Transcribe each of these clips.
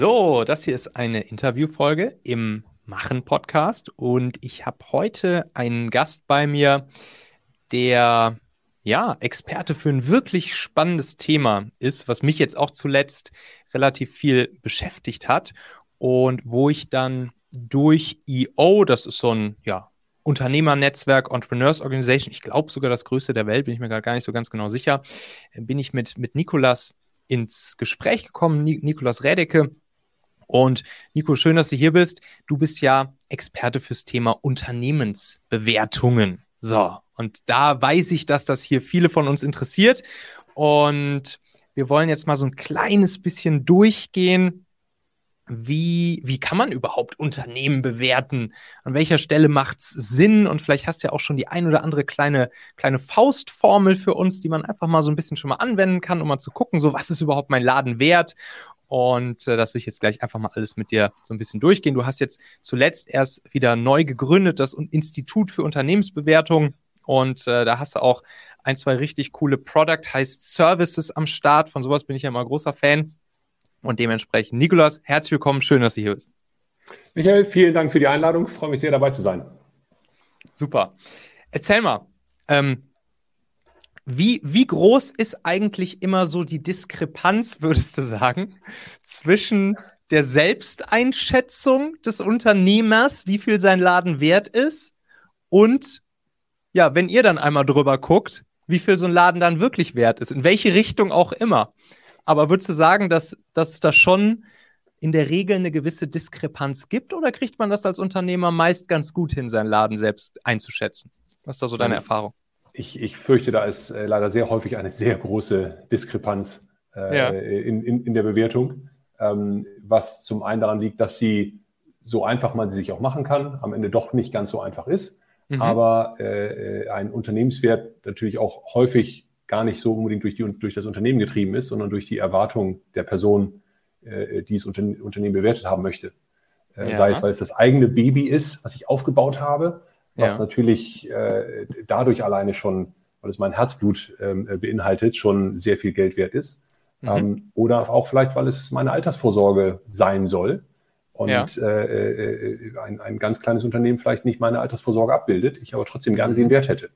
So, das hier ist eine Interviewfolge im Machen-Podcast und ich habe heute einen Gast bei mir, der ja Experte für ein wirklich spannendes Thema ist, was mich jetzt auch zuletzt relativ viel beschäftigt hat und wo ich dann durch EO, das ist so ein ja, Unternehmernetzwerk, Entrepreneurs Organization, ich glaube sogar das größte der Welt, bin ich mir gar nicht so ganz genau sicher, bin ich mit, mit Nikolas ins Gespräch gekommen, Nikolas Redecke. Und Nico, schön, dass du hier bist. Du bist ja Experte fürs Thema Unternehmensbewertungen. So, und da weiß ich, dass das hier viele von uns interessiert. Und wir wollen jetzt mal so ein kleines bisschen durchgehen, wie, wie kann man überhaupt Unternehmen bewerten? An welcher Stelle macht es Sinn? Und vielleicht hast du ja auch schon die ein oder andere kleine, kleine Faustformel für uns, die man einfach mal so ein bisschen schon mal anwenden kann, um mal zu gucken, so was ist überhaupt mein Laden wert? Und äh, das will ich jetzt gleich einfach mal alles mit dir so ein bisschen durchgehen. Du hast jetzt zuletzt erst wieder neu gegründet, das Institut für Unternehmensbewertung. Und äh, da hast du auch ein, zwei richtig coole Product, heißt Services am Start. Von sowas bin ich ja immer großer Fan. Und dementsprechend, Nikolas, herzlich willkommen, schön, dass du hier bist. Michael, vielen Dank für die Einladung, ich freue mich sehr dabei zu sein. Super. Erzähl mal, ähm, wie, wie groß ist eigentlich immer so die Diskrepanz, würdest du sagen, zwischen der Selbsteinschätzung des Unternehmers, wie viel sein Laden wert ist, und ja, wenn ihr dann einmal drüber guckt, wie viel so ein Laden dann wirklich wert ist, in welche Richtung auch immer. Aber würdest du sagen, dass, dass es da schon in der Regel eine gewisse Diskrepanz gibt oder kriegt man das als Unternehmer meist ganz gut hin, seinen Laden selbst einzuschätzen? Was ist da so deine Erfahrung? Ich, ich fürchte, da ist äh, leider sehr häufig eine sehr große Diskrepanz äh, ja. in, in, in der Bewertung, ähm, was zum einen daran liegt, dass sie so einfach man sie sich auch machen kann, am Ende doch nicht ganz so einfach ist, mhm. aber äh, äh ein Unternehmenswert natürlich auch häufig gar nicht so unbedingt durch, die, durch das Unternehmen getrieben ist, sondern durch die Erwartung der Person, äh, die das Unternehmen bewertet haben möchte. Äh, ja. Sei es, weil es das eigene Baby ist, was ich aufgebaut habe, was ja. natürlich äh, dadurch alleine schon, weil es mein Herzblut ähm, beinhaltet, schon sehr viel Geld wert ist. Mhm. Ähm, oder auch vielleicht, weil es meine Altersvorsorge sein soll. Und ja. Äh, äh, ein, ein ganz kleines Unternehmen vielleicht nicht meine Altersvorsorge abbildet, ich aber trotzdem gerne mhm. den Wert hätte.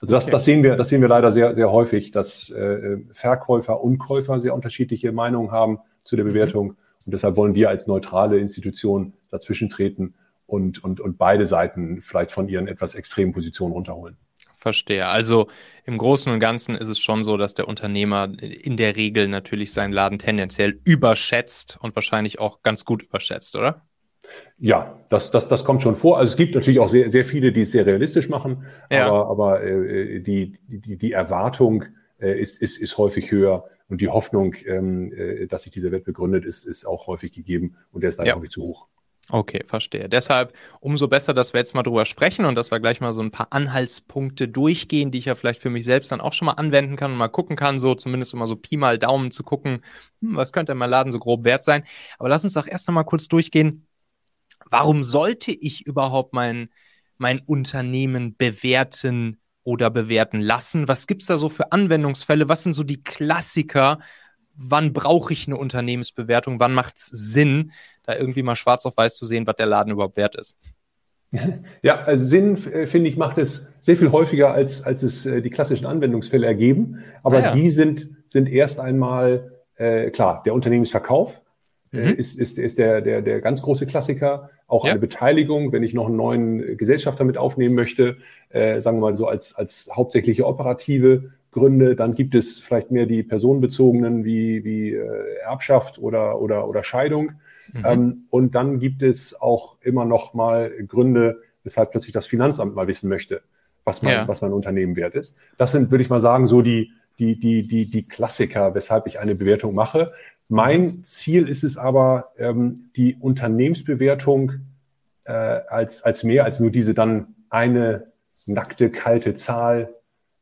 Also das, okay. das, sehen wir, das sehen wir leider sehr, sehr häufig, dass äh, Verkäufer und Käufer sehr unterschiedliche Meinungen haben zu der mhm. Bewertung. Mhm. Und deshalb wollen wir als neutrale Institution dazwischen treten und, und, und beide Seiten vielleicht von ihren etwas extremen Positionen runterholen. Verstehe. Also im Großen und Ganzen ist es schon so, dass der Unternehmer in der Regel natürlich seinen Laden tendenziell überschätzt und wahrscheinlich auch ganz gut überschätzt, oder? Ja, das, das, das kommt schon vor. Also es gibt natürlich auch sehr, sehr viele, die es sehr realistisch machen, ja. aber, aber äh, die, die, die Erwartung äh, ist, ist, ist häufig höher und die Hoffnung, ähm, äh, dass sich dieser Wert begründet, ist, ist auch häufig gegeben und der ist dann ja. häufig zu hoch. Okay, verstehe. Deshalb umso besser, dass wir jetzt mal drüber sprechen und dass wir gleich mal so ein paar Anhaltspunkte durchgehen, die ich ja vielleicht für mich selbst dann auch schon mal anwenden kann und mal gucken kann, so zumindest immer so Pi mal Daumen zu gucken, hm, was könnte mein Laden so grob wert sein. Aber lass uns doch erst noch mal kurz durchgehen, warum sollte ich überhaupt mein, mein Unternehmen bewerten oder bewerten lassen? Was gibt es da so für Anwendungsfälle? Was sind so die Klassiker? Wann brauche ich eine Unternehmensbewertung? Wann macht es Sinn, da irgendwie mal schwarz auf weiß zu sehen, was der Laden überhaupt wert ist? Ja, also Sinn, äh, finde ich, macht es sehr viel häufiger, als, als es äh, die klassischen Anwendungsfälle ergeben. Aber ah, ja. die sind, sind erst einmal, äh, klar, der Unternehmensverkauf äh, mhm. ist, ist, ist der, der, der ganz große Klassiker. Auch ja. eine Beteiligung, wenn ich noch einen neuen Gesellschafter mit aufnehmen möchte, äh, sagen wir mal so als, als hauptsächliche operative Gründe. Dann gibt es vielleicht mehr die personenbezogenen wie, wie äh, Erbschaft oder, oder, oder Scheidung. Mhm. Ähm, und dann gibt es auch immer noch mal Gründe, weshalb plötzlich das Finanzamt mal wissen möchte, was mein, ja. was mein Unternehmen wert ist. Das sind, würde ich mal sagen, so die, die, die, die, die Klassiker, weshalb ich eine Bewertung mache. Mein Ziel ist es aber, ähm, die Unternehmensbewertung äh, als, als mehr als nur diese dann eine nackte, kalte Zahl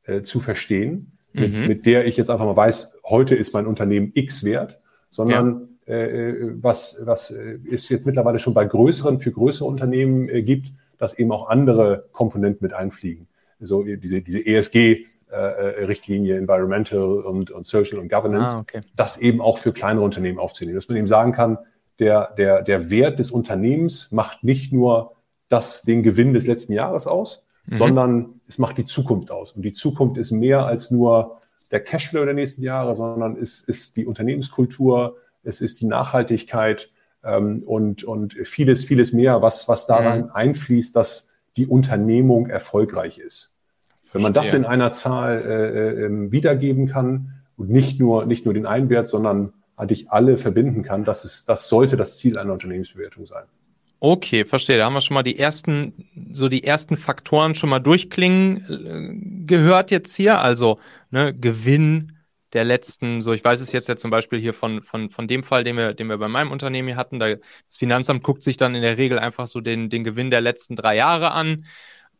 äh, zu verstehen, mit, mhm. mit der ich jetzt einfach mal weiß, heute ist mein Unternehmen X wert, sondern ja. äh, was, was es jetzt mittlerweile schon bei größeren, für größere Unternehmen äh, gibt, dass eben auch andere Komponenten mit einfliegen. So diese, diese ESG, äh, Richtlinie, Environmental und, und Social und Governance, ah, okay. das eben auch für kleinere Unternehmen aufzunehmen. Dass man eben sagen kann, der, der, der Wert des Unternehmens macht nicht nur das, den Gewinn des letzten Jahres aus, mhm. sondern es macht die Zukunft aus. Und die Zukunft ist mehr als nur der Cashflow der nächsten Jahre, sondern es ist die Unternehmenskultur, es ist die Nachhaltigkeit ähm, und, und vieles, vieles mehr, was, was daran mhm. einfließt, dass die Unternehmung erfolgreich ist. Verstehe. Wenn man das in einer Zahl äh, äh, wiedergeben kann und nicht nur, nicht nur den Einwert, sondern eigentlich alle verbinden kann, das, ist, das sollte das Ziel einer Unternehmensbewertung sein. Okay, verstehe. Da haben wir schon mal die ersten, so die ersten Faktoren schon mal durchklingen äh, gehört jetzt hier. Also ne, Gewinn der letzten, so ich weiß es jetzt ja zum Beispiel hier von, von, von dem Fall, den wir, den wir bei meinem Unternehmen hier hatten. Da, das Finanzamt guckt sich dann in der Regel einfach so den, den Gewinn der letzten drei Jahre an.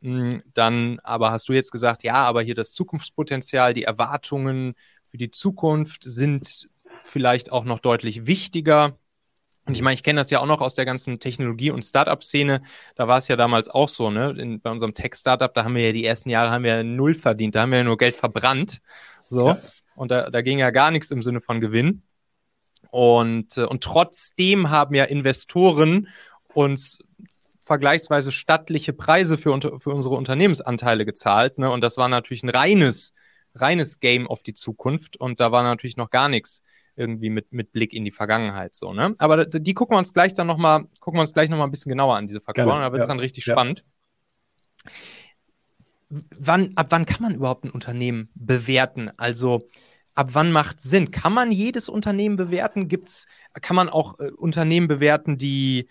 Hm, dann aber hast du jetzt gesagt, ja, aber hier das Zukunftspotenzial, die Erwartungen für die Zukunft sind vielleicht auch noch deutlich wichtiger. Und ich meine, ich kenne das ja auch noch aus der ganzen Technologie- und Startup-Szene. Da war es ja damals auch so, ne? In, bei unserem Tech-Startup, da haben wir ja die ersten Jahre haben wir null verdient, da haben wir ja nur Geld verbrannt. So. Ja. Und da, da ging ja gar nichts im Sinne von Gewinn. Und, äh, und trotzdem haben ja Investoren uns vergleichsweise stattliche Preise für, für unsere Unternehmensanteile gezahlt. Ne? Und das war natürlich ein reines, reines Game auf die Zukunft. Und da war natürlich noch gar nichts irgendwie mit, mit Blick in die Vergangenheit so, ne? Aber die gucken wir uns gleich dann nochmal, gucken wir uns gleich nochmal ein bisschen genauer an, diese Faktoren, Gerne, da wird es ja. dann richtig ja. spannend. Wann, ab wann kann man überhaupt ein Unternehmen bewerten? Also ab wann macht Sinn? Kann man jedes Unternehmen bewerten? Gibt's, kann man auch äh, Unternehmen bewerten, die,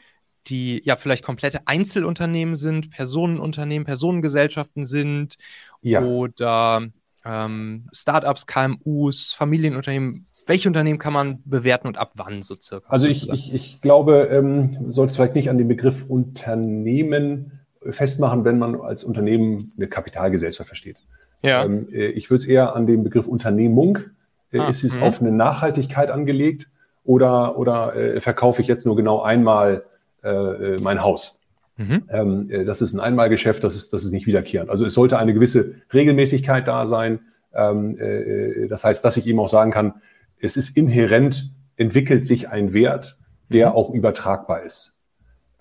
die ja vielleicht komplette Einzelunternehmen sind, Personenunternehmen, Personengesellschaften sind ja. oder ähm, Startups, KMUs, Familienunternehmen, welche Unternehmen kann man bewerten und ab wann so circa? Also ich, ich, ich glaube, ähm, sollte es vielleicht nicht an den Begriff Unternehmen festmachen, wenn man als Unternehmen eine Kapitalgesellschaft versteht. Ja. Ähm, äh, ich würde es eher an den Begriff Unternehmung. Äh, ah, ist es mh. auf eine Nachhaltigkeit angelegt oder, oder äh, verkaufe ich jetzt nur genau einmal äh, äh mein Haus? Mhm. Ähm, äh, das ist ein Einmalgeschäft, das ist, das ist nicht wiederkehrend. Also es sollte eine gewisse Regelmäßigkeit da sein. Ähm, äh, das heißt, dass ich eben auch sagen kann, es ist inhärent, entwickelt sich ein Wert, der mhm. auch übertragbar ist.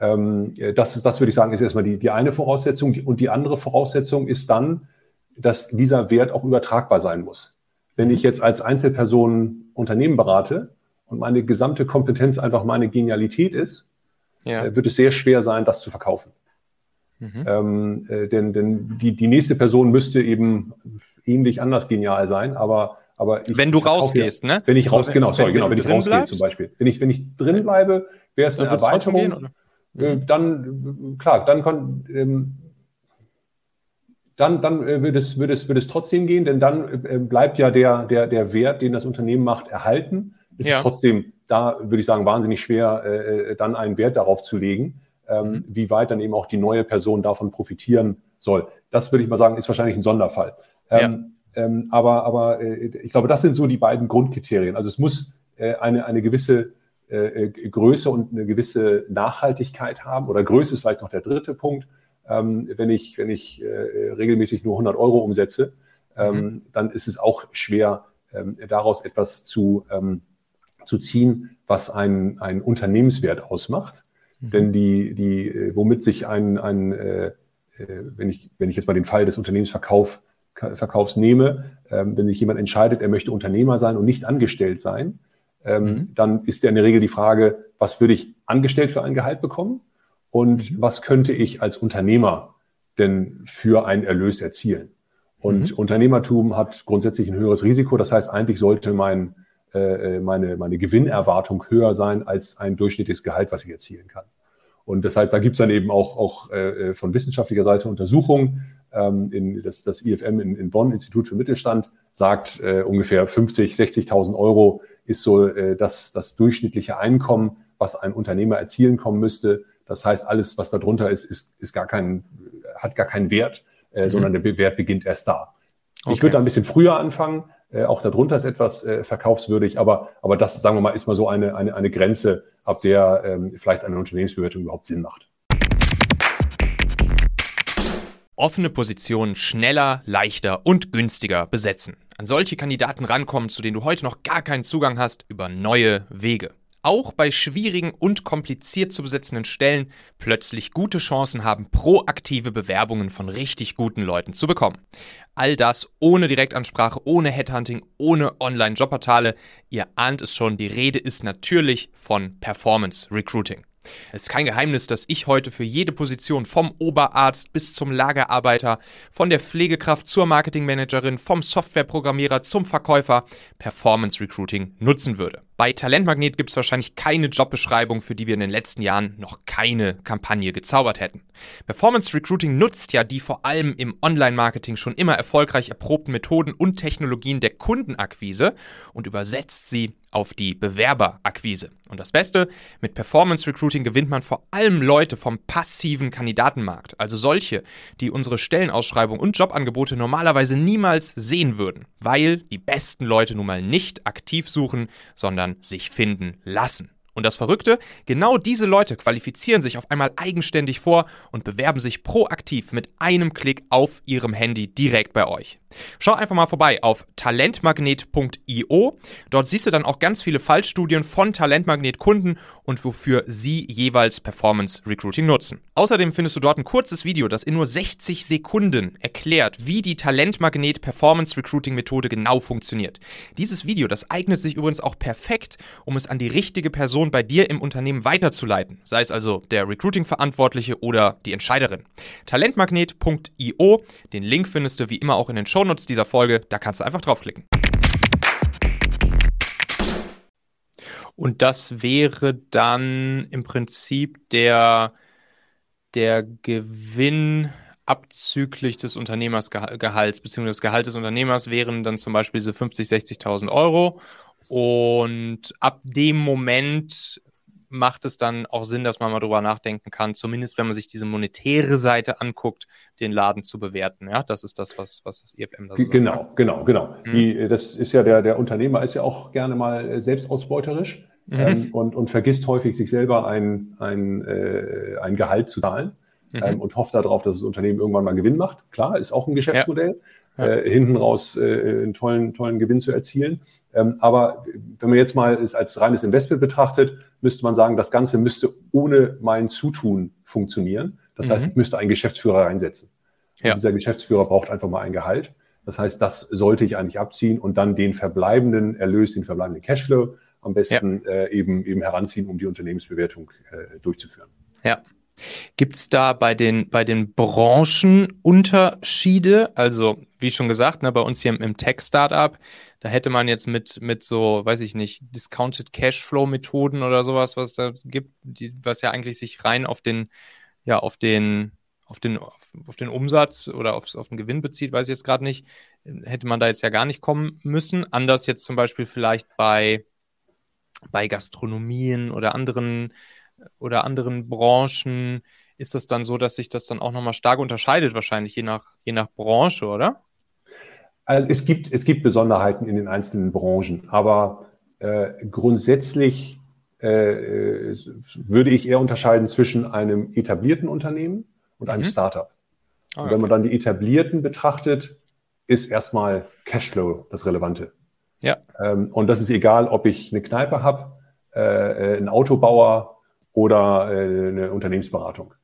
Ähm, äh, das, ist, das würde ich sagen, ist erstmal die, die eine Voraussetzung. Und die andere Voraussetzung ist dann, dass dieser Wert auch übertragbar sein muss. Wenn ich jetzt als Einzelperson Unternehmen berate und meine gesamte Kompetenz einfach meine Genialität ist, ja. Äh, wird es sehr schwer sein, das zu verkaufen. Mhm. Ähm, äh, denn denn die, die nächste Person müsste eben ähnlich anders genial sein, aber aber ich wenn du rausgehst, ja, ne? Wenn ich raus, genau, sorry, wenn, genau, wenn, wenn ich rausgehe zum Beispiel. Wenn ich, wenn ich drin bleibe, wäre es eine Erweiterung. Gehen, äh, mhm. dann, klar, dann kann, ähm, dann, dann äh, wird, es, wird, es, wird es trotzdem gehen, denn dann äh, bleibt ja der, der, der Wert, den das Unternehmen macht, erhalten. Ist ja. trotzdem da würde ich sagen, wahnsinnig schwer, äh, dann einen Wert darauf zu legen, ähm, mhm. wie weit dann eben auch die neue Person davon profitieren soll. Das würde ich mal sagen, ist wahrscheinlich ein Sonderfall. Ähm, ja. ähm, aber aber äh, ich glaube, das sind so die beiden Grundkriterien. Also es muss äh, eine, eine gewisse äh, äh, Größe und eine gewisse Nachhaltigkeit haben. Oder Größe ist vielleicht noch der dritte Punkt. Ähm, wenn ich, wenn ich äh, regelmäßig nur 100 Euro umsetze, ähm, mhm. dann ist es auch schwer, ähm, daraus etwas zu, ähm, zu ziehen, was einen, einen Unternehmenswert ausmacht. Mhm. Denn die, die, äh, womit sich ein, ein äh, äh, wenn ich, wenn ich jetzt mal den Fall des Unternehmensverkaufs Verkaufs nehme, ähm, wenn sich jemand entscheidet, er möchte Unternehmer sein und nicht angestellt sein, ähm, mhm. dann ist ja in der Regel die Frage, was würde ich angestellt für ein Gehalt bekommen und mhm. was könnte ich als Unternehmer denn für einen Erlös erzielen? Und mhm. Unternehmertum hat grundsätzlich ein höheres Risiko. Das heißt, eigentlich sollte mein, äh, äh, meine, meine Gewinnerwartung höher sein als ein durchschnittliches Gehalt, was ich erzielen kann. Und deshalb, da gibt es dann eben auch, auch äh, von wissenschaftlicher Seite Untersuchungen. Ähm, in, das, das IFM in, in Bonn, Institut für Mittelstand, sagt äh, ungefähr 50, 60.000 Euro ist so äh, das, das durchschnittliche Einkommen, was ein Unternehmer erzielen kommen müsste. Das heißt, alles, was darunter ist, ist, ist gar kein, hat gar keinen Wert, äh, mhm. sondern der Wert beginnt erst da. Okay. Ich würde da ein bisschen früher anfangen, äh, auch darunter ist etwas äh, verkaufswürdig, aber, aber das, sagen wir mal, ist mal so eine, eine, eine Grenze, ab der ähm, vielleicht eine Unternehmensbewertung überhaupt Sinn macht. Offene Positionen schneller, leichter und günstiger besetzen. An solche Kandidaten rankommen, zu denen du heute noch gar keinen Zugang hast, über neue Wege. Auch bei schwierigen und kompliziert zu besetzenden Stellen plötzlich gute Chancen haben, proaktive Bewerbungen von richtig guten Leuten zu bekommen. All das ohne Direktansprache, ohne Headhunting, ohne Online-Jobportale. Ihr ahnt es schon, die Rede ist natürlich von Performance Recruiting. Es ist kein Geheimnis, dass ich heute für jede Position vom Oberarzt bis zum Lagerarbeiter, von der Pflegekraft zur Marketingmanagerin, vom Softwareprogrammierer zum Verkäufer Performance Recruiting nutzen würde. Bei Talentmagnet gibt es wahrscheinlich keine Jobbeschreibung, für die wir in den letzten Jahren noch keine Kampagne gezaubert hätten. Performance Recruiting nutzt ja die vor allem im Online-Marketing schon immer erfolgreich erprobten Methoden und Technologien der Kundenakquise und übersetzt sie auf die Bewerberakquise. Und das Beste, mit Performance Recruiting gewinnt man vor allem Leute vom passiven Kandidatenmarkt, also solche, die unsere Stellenausschreibung und Jobangebote normalerweise niemals sehen würden, weil die besten Leute nun mal nicht aktiv suchen, sondern sich finden lassen. Und das Verrückte, genau diese Leute qualifizieren sich auf einmal eigenständig vor und bewerben sich proaktiv mit einem Klick auf ihrem Handy direkt bei euch. Schau einfach mal vorbei auf talentmagnet.io. Dort siehst du dann auch ganz viele Fallstudien von Talentmagnet-Kunden und wofür sie jeweils Performance Recruiting nutzen. Außerdem findest du dort ein kurzes Video, das in nur 60 Sekunden erklärt, wie die Talentmagnet Performance Recruiting Methode genau funktioniert. Dieses Video, das eignet sich übrigens auch perfekt, um es an die richtige Person bei dir im Unternehmen weiterzuleiten, sei es also der Recruiting-Verantwortliche oder die Entscheiderin. Talentmagnet.io, den Link findest du wie immer auch in den Show Shownotes dieser Folge, da kannst du einfach draufklicken. Und das wäre dann im Prinzip der, der Gewinn abzüglich des Unternehmersgehalts, beziehungsweise das Gehalt des Unternehmers wären dann zum Beispiel diese 50.000, 60.000 Euro. Und ab dem Moment macht es dann auch Sinn, dass man mal drüber nachdenken kann, zumindest wenn man sich diese monetäre Seite anguckt, den Laden zu bewerten. Ja, das ist das, was, was das EFM da so Genau, sagt. genau, genau. Mhm. Die, das ist ja der, der Unternehmer ist ja auch gerne mal äh, selbstausbeuterisch mhm. ähm, und, und vergisst häufig sich selber ein, ein, äh, ein Gehalt zu zahlen. Mhm. Ähm, und hofft darauf, dass das Unternehmen irgendwann mal Gewinn macht. Klar, ist auch ein Geschäftsmodell. Ja äh, hinten raus äh, einen tollen, tollen Gewinn zu erzielen. Ähm, aber wenn man jetzt mal es als reines Investment betrachtet, müsste man sagen, das Ganze müsste ohne mein Zutun funktionieren. Das mhm. heißt, ich müsste einen Geschäftsführer reinsetzen. Ja. dieser Geschäftsführer braucht einfach mal ein Gehalt. Das heißt, das sollte ich eigentlich abziehen und dann den verbleibenden Erlös, den verbleibenden Cashflow am besten ja. äh, eben, eben heranziehen, um die Unternehmensbewertung äh, durchzuführen. Ja, Gibt es da bei den, bei den Branchen Unterschiede? Also, wie schon gesagt, ne, bei uns hier im, im Tech-Startup, da hätte man jetzt mit, mit so, weiß ich nicht, Discounted Cashflow-Methoden oder sowas, was da gibt, die, was ja eigentlich sich rein auf den, ja, auf den, auf den, auf den Umsatz oder auf, auf den Gewinn bezieht, weiß ich jetzt gerade nicht, hätte man da jetzt ja gar nicht kommen müssen. Anders jetzt zum Beispiel vielleicht bei, bei Gastronomien oder anderen oder anderen Branchen ist das dann so, dass sich das dann auch nochmal stark unterscheidet, wahrscheinlich je nach, je nach Branche, oder? Also es gibt, es gibt Besonderheiten in den einzelnen Branchen, aber äh, grundsätzlich äh, würde ich eher unterscheiden zwischen einem etablierten Unternehmen und einem mhm. Startup. Ah, und wenn man dann die etablierten betrachtet, ist erstmal Cashflow das Relevante. Ja. Ähm, und das ist egal, ob ich eine Kneipe habe, äh, äh einen Autobauer oder äh, eine Unternehmensberatung.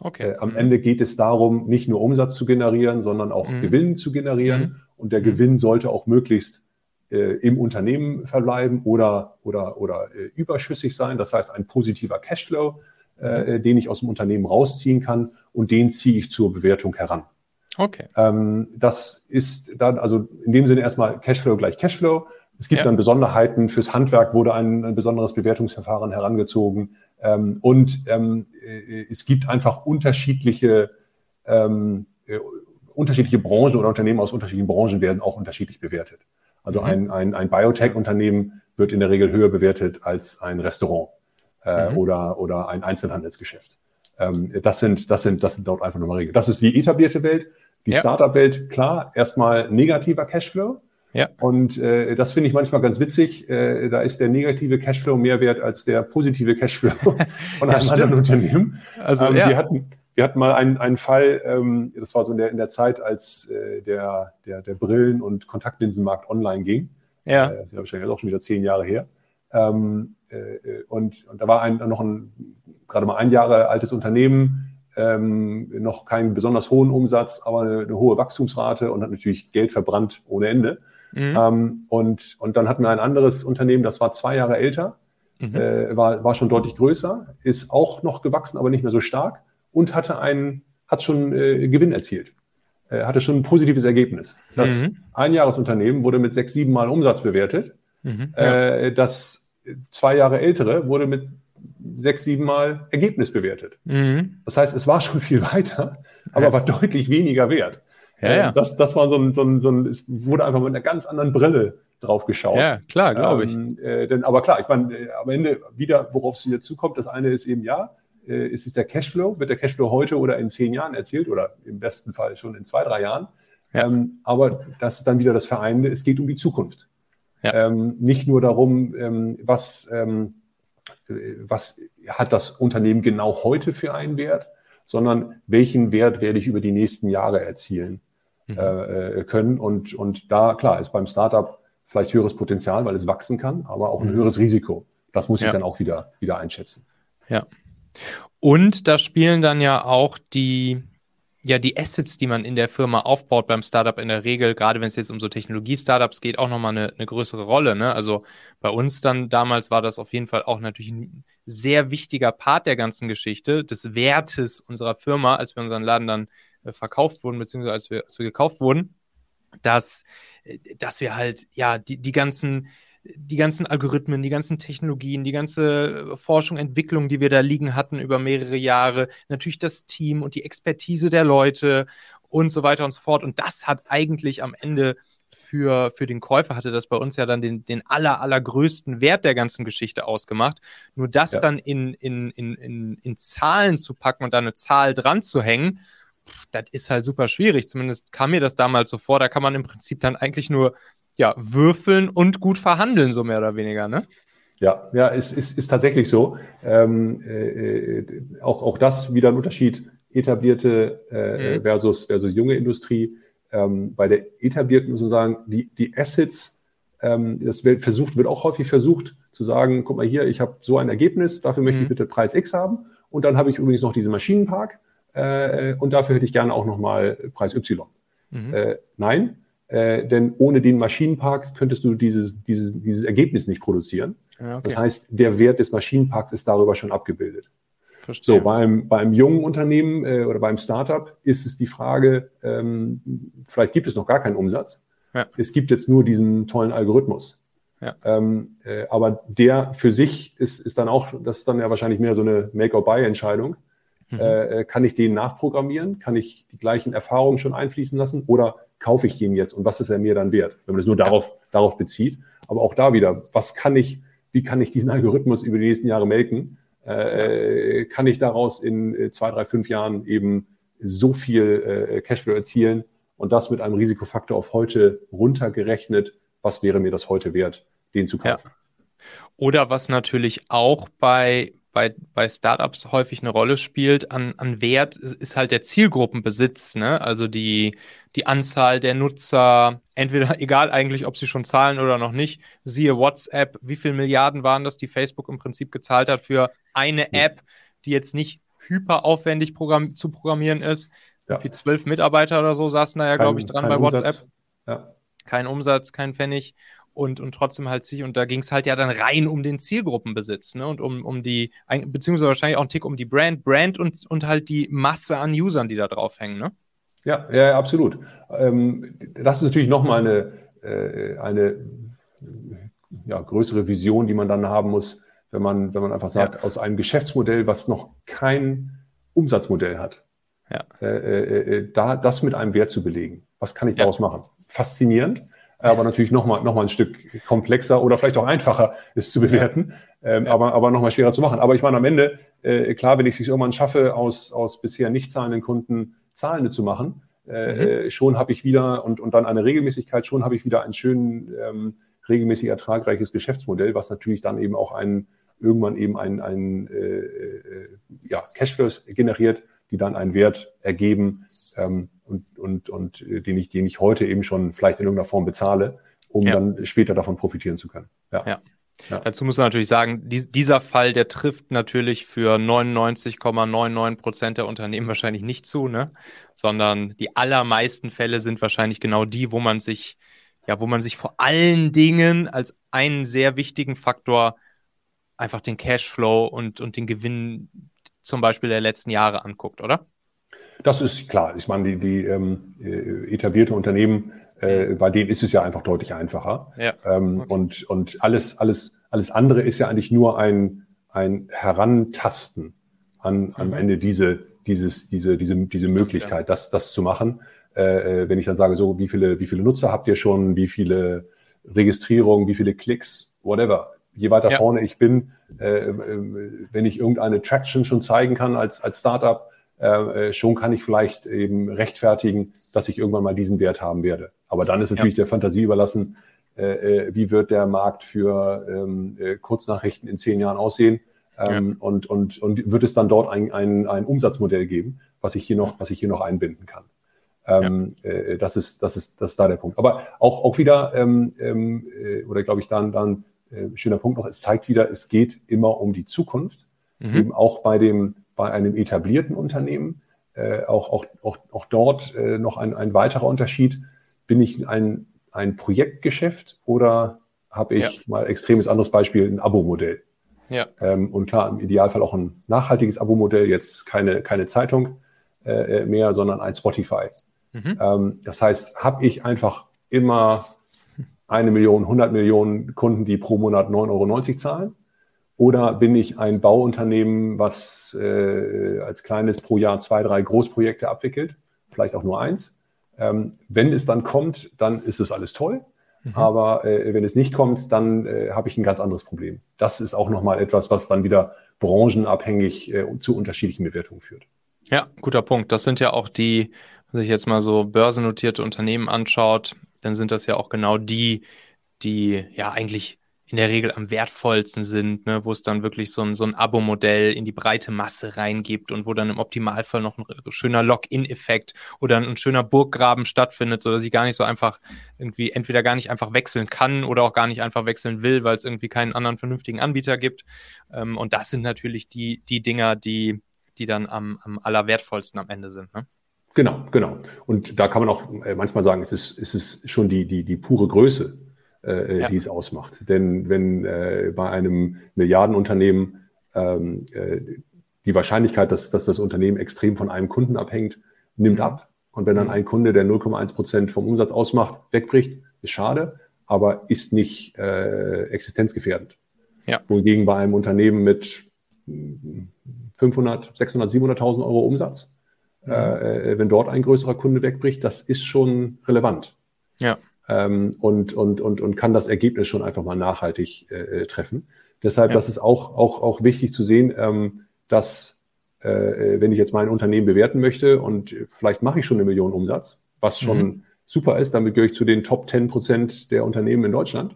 Okay. Äh, am mhm. Ende geht es darum, nicht nur Umsatz zu generieren, sondern auch mhm. Gewinn zu generieren. Mhm. Und der mhm. Gewinn sollte auch möglichst äh, im Unternehmen verbleiben oder, oder, oder äh, überschüssig sein. Das heißt, ein positiver Cashflow, äh, mhm. den ich aus dem Unternehmen rausziehen kann und den ziehe ich zur Bewertung heran. Okay. Ähm, das ist dann, also in dem Sinne erstmal Cashflow gleich Cashflow. Es gibt ja. dann Besonderheiten. Fürs Handwerk wurde ein, ein besonderes Bewertungsverfahren herangezogen. Ähm, und ähm, äh, es gibt einfach unterschiedliche, ähm, äh, unterschiedliche Branchen oder Unternehmen aus unterschiedlichen Branchen werden auch unterschiedlich bewertet. Also mhm. ein, ein, ein Biotech-Unternehmen wird in der Regel höher bewertet als ein Restaurant äh, mhm. oder, oder ein Einzelhandelsgeschäft. Ähm, das, sind, das, sind, das sind dort einfach nochmal Regeln. Das ist die etablierte Welt. Die ja. Startup-Welt, klar, erstmal negativer Cashflow. Ja. Und äh, das finde ich manchmal ganz witzig. Äh, da ist der negative Cashflow mehr wert als der positive Cashflow von einem ja, anderen Unternehmen. Also ähm, ja. wir hatten wir hatten mal einen, einen Fall, ähm, das war so in der, in der Zeit, als äh, der, der, der Brillen- und Kontaktlinsenmarkt online ging. Ja. Äh, das ist ja wahrscheinlich auch schon wieder zehn Jahre her. Ähm, äh, und, und da war ein, noch ein gerade mal ein Jahre altes Unternehmen, ähm, noch keinen besonders hohen Umsatz, aber eine, eine, hohe Wachstumsrate und hat natürlich Geld verbrannt ohne Ende. Mhm. Ähm, und, und dann hatten wir ein anderes Unternehmen, das war zwei Jahre älter, mhm. äh, war, war schon deutlich größer, ist auch noch gewachsen, aber nicht mehr so stark und hatte einen, hat schon äh, Gewinn erzielt. Äh, hatte schon ein positives Ergebnis. Das mhm. Einjahresunternehmen wurde mit sechs, sieben Mal Umsatz bewertet. Mhm. Ja. Äh, das zwei Jahre ältere wurde mit sechs, sieben Mal Ergebnis bewertet. Mhm. Das heißt, es war schon viel weiter, aber ja. war deutlich weniger wert. Ja, ja. Ähm, das, das war so ein, so, ein, so ein, es wurde einfach mit einer ganz anderen Brille drauf geschaut. Ja, klar, glaube ich. Ähm, äh, denn, aber klar, ich meine, äh, am Ende wieder, worauf es wieder zukommt, das eine ist eben ja, äh, ist es der Cashflow, wird der Cashflow heute oder in zehn Jahren erzielt oder im besten Fall schon in zwei, drei Jahren. Ja. Ähm, aber das ist dann wieder das Vereinende, es geht um die Zukunft. Ja. Ähm, nicht nur darum, ähm, was, ähm, was hat das Unternehmen genau heute für einen Wert, sondern welchen Wert werde ich über die nächsten Jahre erzielen mhm. äh, äh können. Und, und da, klar, ist beim Startup vielleicht höheres Potenzial, weil es wachsen kann, aber auch ein mhm. höheres Risiko. Das muss ich ja. dann auch wieder, wieder einschätzen. Ja. Und da spielen dann ja auch die, ja, die Assets, die man in der Firma aufbaut beim Startup in der Regel, gerade wenn es jetzt um so Technologie-Startups geht, auch nochmal eine, eine größere Rolle. Ne? Also bei uns dann damals war das auf jeden Fall auch natürlich ein sehr wichtiger Part der ganzen Geschichte, des Wertes unserer Firma, als wir unseren Laden dann verkauft wurden, beziehungsweise als wir, als wir gekauft wurden, dass, äh, dass wir halt, ja, die, die ganzen die ganzen Algorithmen, die ganzen Technologien, die ganze äh, Forschung, Entwicklung, die wir da liegen hatten über mehrere Jahre, natürlich das Team und die Expertise der Leute und so weiter und so fort. Und das hat eigentlich am Ende für, für den Käufer hatte das bei uns ja dann den, den aller, allergrößten Wert der ganzen Geschichte ausgemacht. Nur das ja. dann in, in, in, in, in Zahlen zu packen und da eine Zahl dran zu hängen, das ist halt super schwierig. Zumindest kam mir das damals so vor. Da kann man im Prinzip dann eigentlich nur ja, würfeln und gut verhandeln, so mehr oder weniger, ne? Ja, ja, es ist, ist tatsächlich so. Ähm, äh, auch, auch das wieder ein Unterschied, etablierte äh, mhm. versus, versus junge Industrie. Ähm, bei der etablierten muss man sagen, die, die Assets, ähm, das wird versucht, wird auch häufig versucht zu sagen, guck mal hier, ich habe so ein Ergebnis, dafür möchte mhm. ich bitte Preis X haben und dann habe ich übrigens noch diesen Maschinenpark äh, und dafür hätte ich gerne auch nochmal Preis Y. Mhm. Äh, nein, äh, denn ohne den Maschinenpark könntest du dieses, dieses, dieses Ergebnis nicht produzieren. Ja, okay. Das heißt, der Wert des Maschinenparks ist darüber schon abgebildet. Verstehe. So, beim, beim jungen Unternehmen äh, oder beim Startup ist es die Frage, ähm, vielleicht gibt es noch gar keinen Umsatz. Ja. Es gibt jetzt nur diesen tollen Algorithmus. Ja. Ähm, äh, aber der für sich ist, ist dann auch, das ist dann ja wahrscheinlich mehr so eine Make-or-Buy-Entscheidung. Mhm. Äh, äh kann ich den nachprogrammieren? Kann ich die gleichen Erfahrungen schon einfließen lassen? Oder kaufe ich den jetzt und was ist er mir dann wert, wenn man das nur darauf, darauf bezieht. Aber auch da wieder, was kann ich, wie kann ich diesen Algorithmus über die nächsten Jahre melken? Äh, kann ich daraus in äh, zwei, drei, fünf Jahren eben so viel äh, Cashflow erzielen und das mit einem Risikofaktor auf heute runtergerechnet, was wäre mir das heute wert, den zu kaufen? Ja. Oder was natürlich auch bei, bei, bei Startups häufig eine Rolle spielt an, an Wert, ist halt der Zielgruppenbesitz. Ne? Also die, die Anzahl der Nutzer, entweder egal eigentlich, ob sie schon zahlen oder noch nicht. Siehe WhatsApp, wie viele Milliarden waren das, die Facebook im Prinzip gezahlt hat für eine App, die jetzt nicht hyperaufwendig programm zu programmieren ist. Ja. Wie zwölf Mitarbeiter oder so saßen da ja, glaube ich, dran bei WhatsApp. Ja. Kein Umsatz, kein Pfennig und, und trotzdem halt sich, und da ging es halt ja dann rein um den Zielgruppenbesitz, ne? Und um, um die, beziehungsweise wahrscheinlich auch ein Tick um die Brand, Brand und, und halt die Masse an Usern, die da drauf hängen, ne? Ja, ja, absolut. Ähm, das ist natürlich nochmal eine, äh, eine ja, größere Vision, die man dann haben muss, wenn man, wenn man einfach sagt, ja. aus einem Geschäftsmodell, was noch kein Umsatzmodell hat, ja. äh, äh, äh da das mit einem Wert zu belegen. Was kann ich daraus machen? Faszinierend aber natürlich nochmal noch mal ein Stück komplexer oder vielleicht auch einfacher ist zu bewerten, ähm, ja. aber, aber nochmal schwerer zu machen. Aber ich meine, am Ende, äh, klar, wenn ich es irgendwann schaffe, aus, aus bisher nicht zahlenden Kunden zahlende zu machen, äh, mhm. Äh, schon habe ich wieder und, und dann eine Regelmäßigkeit, schon habe ich wieder ein schön ähm, regelmäßig ertragreiches Geschäftsmodell, was natürlich dann eben auch einen, irgendwann eben ein, ein äh, äh, ja, Cashflows generiert, die dann einen Wert ergeben ähm, und, und, und äh, den, ich, den ich heute eben schon vielleicht in irgendeiner Form bezahle, um ja. dann später davon profitieren zu können. Ja. ja. Ja. Dazu muss man natürlich sagen, die, dieser Fall, der trifft natürlich für 99,99 Prozent der Unternehmen wahrscheinlich nicht zu, ne? sondern die allermeisten Fälle sind wahrscheinlich genau die, wo man sich, ja, wo man sich vor allen Dingen als einen sehr wichtigen Faktor einfach den Cashflow und, und den Gewinn zum Beispiel der letzten Jahre anguckt, oder? Das ist klar. Ich meine, die, die ähm, äh, etablierte Unternehmen äh, bei denen ist es ja einfach deutlich einfacher. Ja. Ähm, okay. Und, und alles, alles, alles andere ist ja eigentlich nur ein, ein Herantasten an, am mhm. Ende diese, dieses, diese, diese, diese Möglichkeit, das, das zu machen. Äh, äh, wenn ich dann sage, so, wie viele, wie viele Nutzer habt ihr schon, wie viele Registrierungen, wie viele Klicks, whatever. Je weiter ja. vorne ich bin, wenn ich irgendeine Traction schon zeigen kann als, als Startup, äh, äh, schon kann ich vielleicht eben rechtfertigen, dass ich irgendwann mal diesen Wert haben werde. Aber dann ist natürlich ja. der Fantasie überlassen, äh, äh, wie wird der Markt für ähm, äh, Kurznachrichten in zehn Jahren aussehen ähm, ja. und, und, und wird es dann dort ein, ein, ein Umsatzmodell geben, was ich hier noch, was ich hier noch einbinden kann. Ähm, ja. äh, das, ist, das, ist, das ist da der Punkt. Aber auch, auch wieder, ähm, ähm, äh, oder glaube ich, dann, dann äh, schöner Punkt noch, es zeigt wieder, es geht immer um die Zukunft, mhm. eben auch bei dem, bei einem etablierten Unternehmen. Äh, auch, auch, auch, auch dort äh, noch ein, ein weiterer Unterschied. Bin ich ein, ein Projektgeschäft oder habe ich ja. mal extremes anderes Beispiel, ein Abo-Modell? Ja. Ähm, und klar, im Idealfall auch ein nachhaltiges Abo-Modell, jetzt keine, keine Zeitung äh, mehr, sondern ein Spotify. Mhm. Ähm, das heißt, habe ich einfach immer eine Million, 100 Millionen Kunden, die pro Monat 9,90 Euro zahlen? Oder bin ich ein Bauunternehmen, was äh, als kleines pro Jahr zwei, drei Großprojekte abwickelt, vielleicht auch nur eins? Ähm, wenn es dann kommt, dann ist es alles toll. Mhm. Aber äh, wenn es nicht kommt, dann äh, habe ich ein ganz anderes Problem. Das ist auch nochmal etwas, was dann wieder branchenabhängig äh, zu unterschiedlichen Bewertungen führt. Ja, guter Punkt. Das sind ja auch die, wenn sich jetzt mal so börsennotierte Unternehmen anschaut, dann sind das ja auch genau die, die ja eigentlich in der Regel am wertvollsten sind, ne, wo es dann wirklich so ein, so ein Abo-Modell in die breite Masse reingibt und wo dann im Optimalfall noch ein schöner Login-Effekt oder ein schöner Burggraben stattfindet, sodass ich gar nicht so einfach irgendwie entweder gar nicht einfach wechseln kann oder auch gar nicht einfach wechseln will, weil es irgendwie keinen anderen vernünftigen Anbieter gibt. Ähm, und das sind natürlich die, die Dinger, die, die dann am, am allerwertvollsten am Ende sind. Ne? Genau, genau. Und da kann man auch äh, manchmal sagen, es ist, es ist schon die, die, die pure Größe äh, ja. die es ausmacht. Denn wenn äh, bei einem Milliardenunternehmen ähm, äh, die Wahrscheinlichkeit, dass, dass das Unternehmen extrem von einem Kunden abhängt, nimmt mhm. ab. Und wenn dann mhm. ein Kunde, der 0,1 Prozent vom Umsatz ausmacht, wegbricht, ist schade, aber ist nicht äh, existenzgefährdend. Ja. Wohingegen bei einem Unternehmen mit 500, 600, 700.000 Euro Umsatz, mhm. äh, wenn dort ein größerer Kunde wegbricht, das ist schon relevant. Ja ähm, und, und, und, und kann das Ergebnis schon einfach mal nachhaltig äh, äh, treffen. Deshalb, ja. das ist auch, auch, auch wichtig zu sehen, ähm, dass äh, wenn ich jetzt mein Unternehmen bewerten möchte und vielleicht mache ich schon eine Million Umsatz, was schon mhm. super ist, damit gehöre ich zu den Top 10 Prozent der Unternehmen in Deutschland.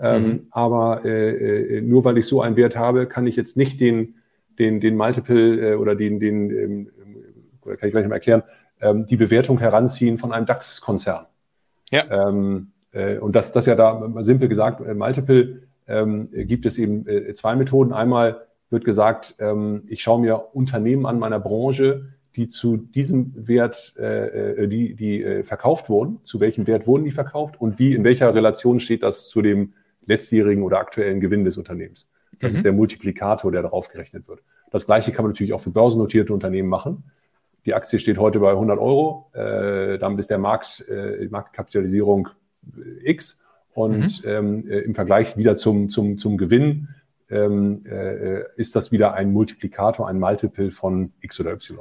Ähm, mhm. Aber äh, äh, nur weil ich so einen Wert habe, kann ich jetzt nicht den, den, den Multiple äh, oder den, den ähm, kann ich gleich mal erklären, ähm, die Bewertung heranziehen von einem DAX-Konzern. Ja. Ähm, äh, und das, das ja da simpel gesagt, äh, Multiple ähm, gibt es eben äh, zwei Methoden. Einmal wird gesagt, ähm, ich schaue mir Unternehmen an meiner Branche, die zu diesem Wert, äh, äh die, die äh, verkauft wurden. Zu welchem Wert wurden die verkauft und wie, in welcher Relation steht das zu dem letztjährigen oder aktuellen Gewinn des Unternehmens? Das mhm. ist der Multiplikator, der darauf gerechnet wird. Das Gleiche kann man natürlich auch für börsennotierte Unternehmen machen. Die Aktie steht heute bei 100 Euro. Äh, damit ist der Markt, äh, Marktkapitalisierung äh, X. Und mhm. ähm, äh, im Vergleich wieder zum, zum, zum Gewinn ähm, äh, ist das wieder ein Multiplikator, ein Multiple von X oder Y.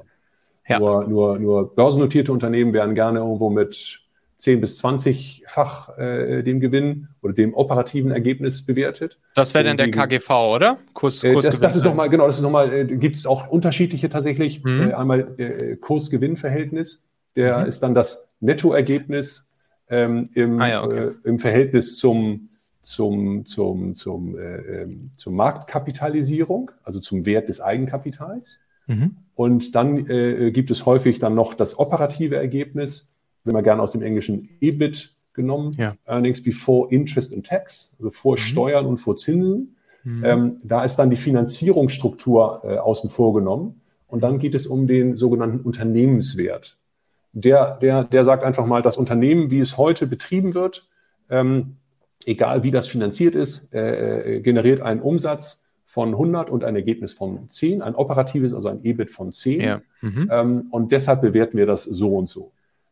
Ja. Nur, nur, nur börsennotierte Unternehmen werden gerne irgendwo mit 10 bis 20-fach äh, dem Gewinn oder dem operativen Ergebnis bewertet. Das wäre dann der KGV, oder? Kurs, äh, das, das ist nochmal, genau, das ist nochmal, äh, gibt es auch unterschiedliche tatsächlich. Mhm. Äh, einmal äh, Kurs-Gewinn-Verhältnis, der mhm. ist dann das Nettoergebnis ähm, im, ah, ja, okay. äh, im Verhältnis zum, zum, zum, zum, äh, ähm, zur Marktkapitalisierung, also zum Wert des Eigenkapitals. Mhm. Und dann äh, gibt es häufig dann noch das operative Ergebnis, wenn man gerne aus dem englischen EBIT genommen, ja. Earnings before Interest and Tax, also vor mhm. Steuern und vor Zinsen. Mhm. Ähm, da ist dann die Finanzierungsstruktur äh, außen vor genommen. Und dann geht es um den sogenannten Unternehmenswert. Der, der, der sagt einfach mal, das Unternehmen, wie es heute betrieben wird, ähm, egal wie das finanziert ist, äh, äh generiert einen Umsatz von 100 und ein Ergebnis von 10, ein operatives, also ein EBIT von 10. Ja. Mhm. Ähm, und deshalb bewerten wir das so und so.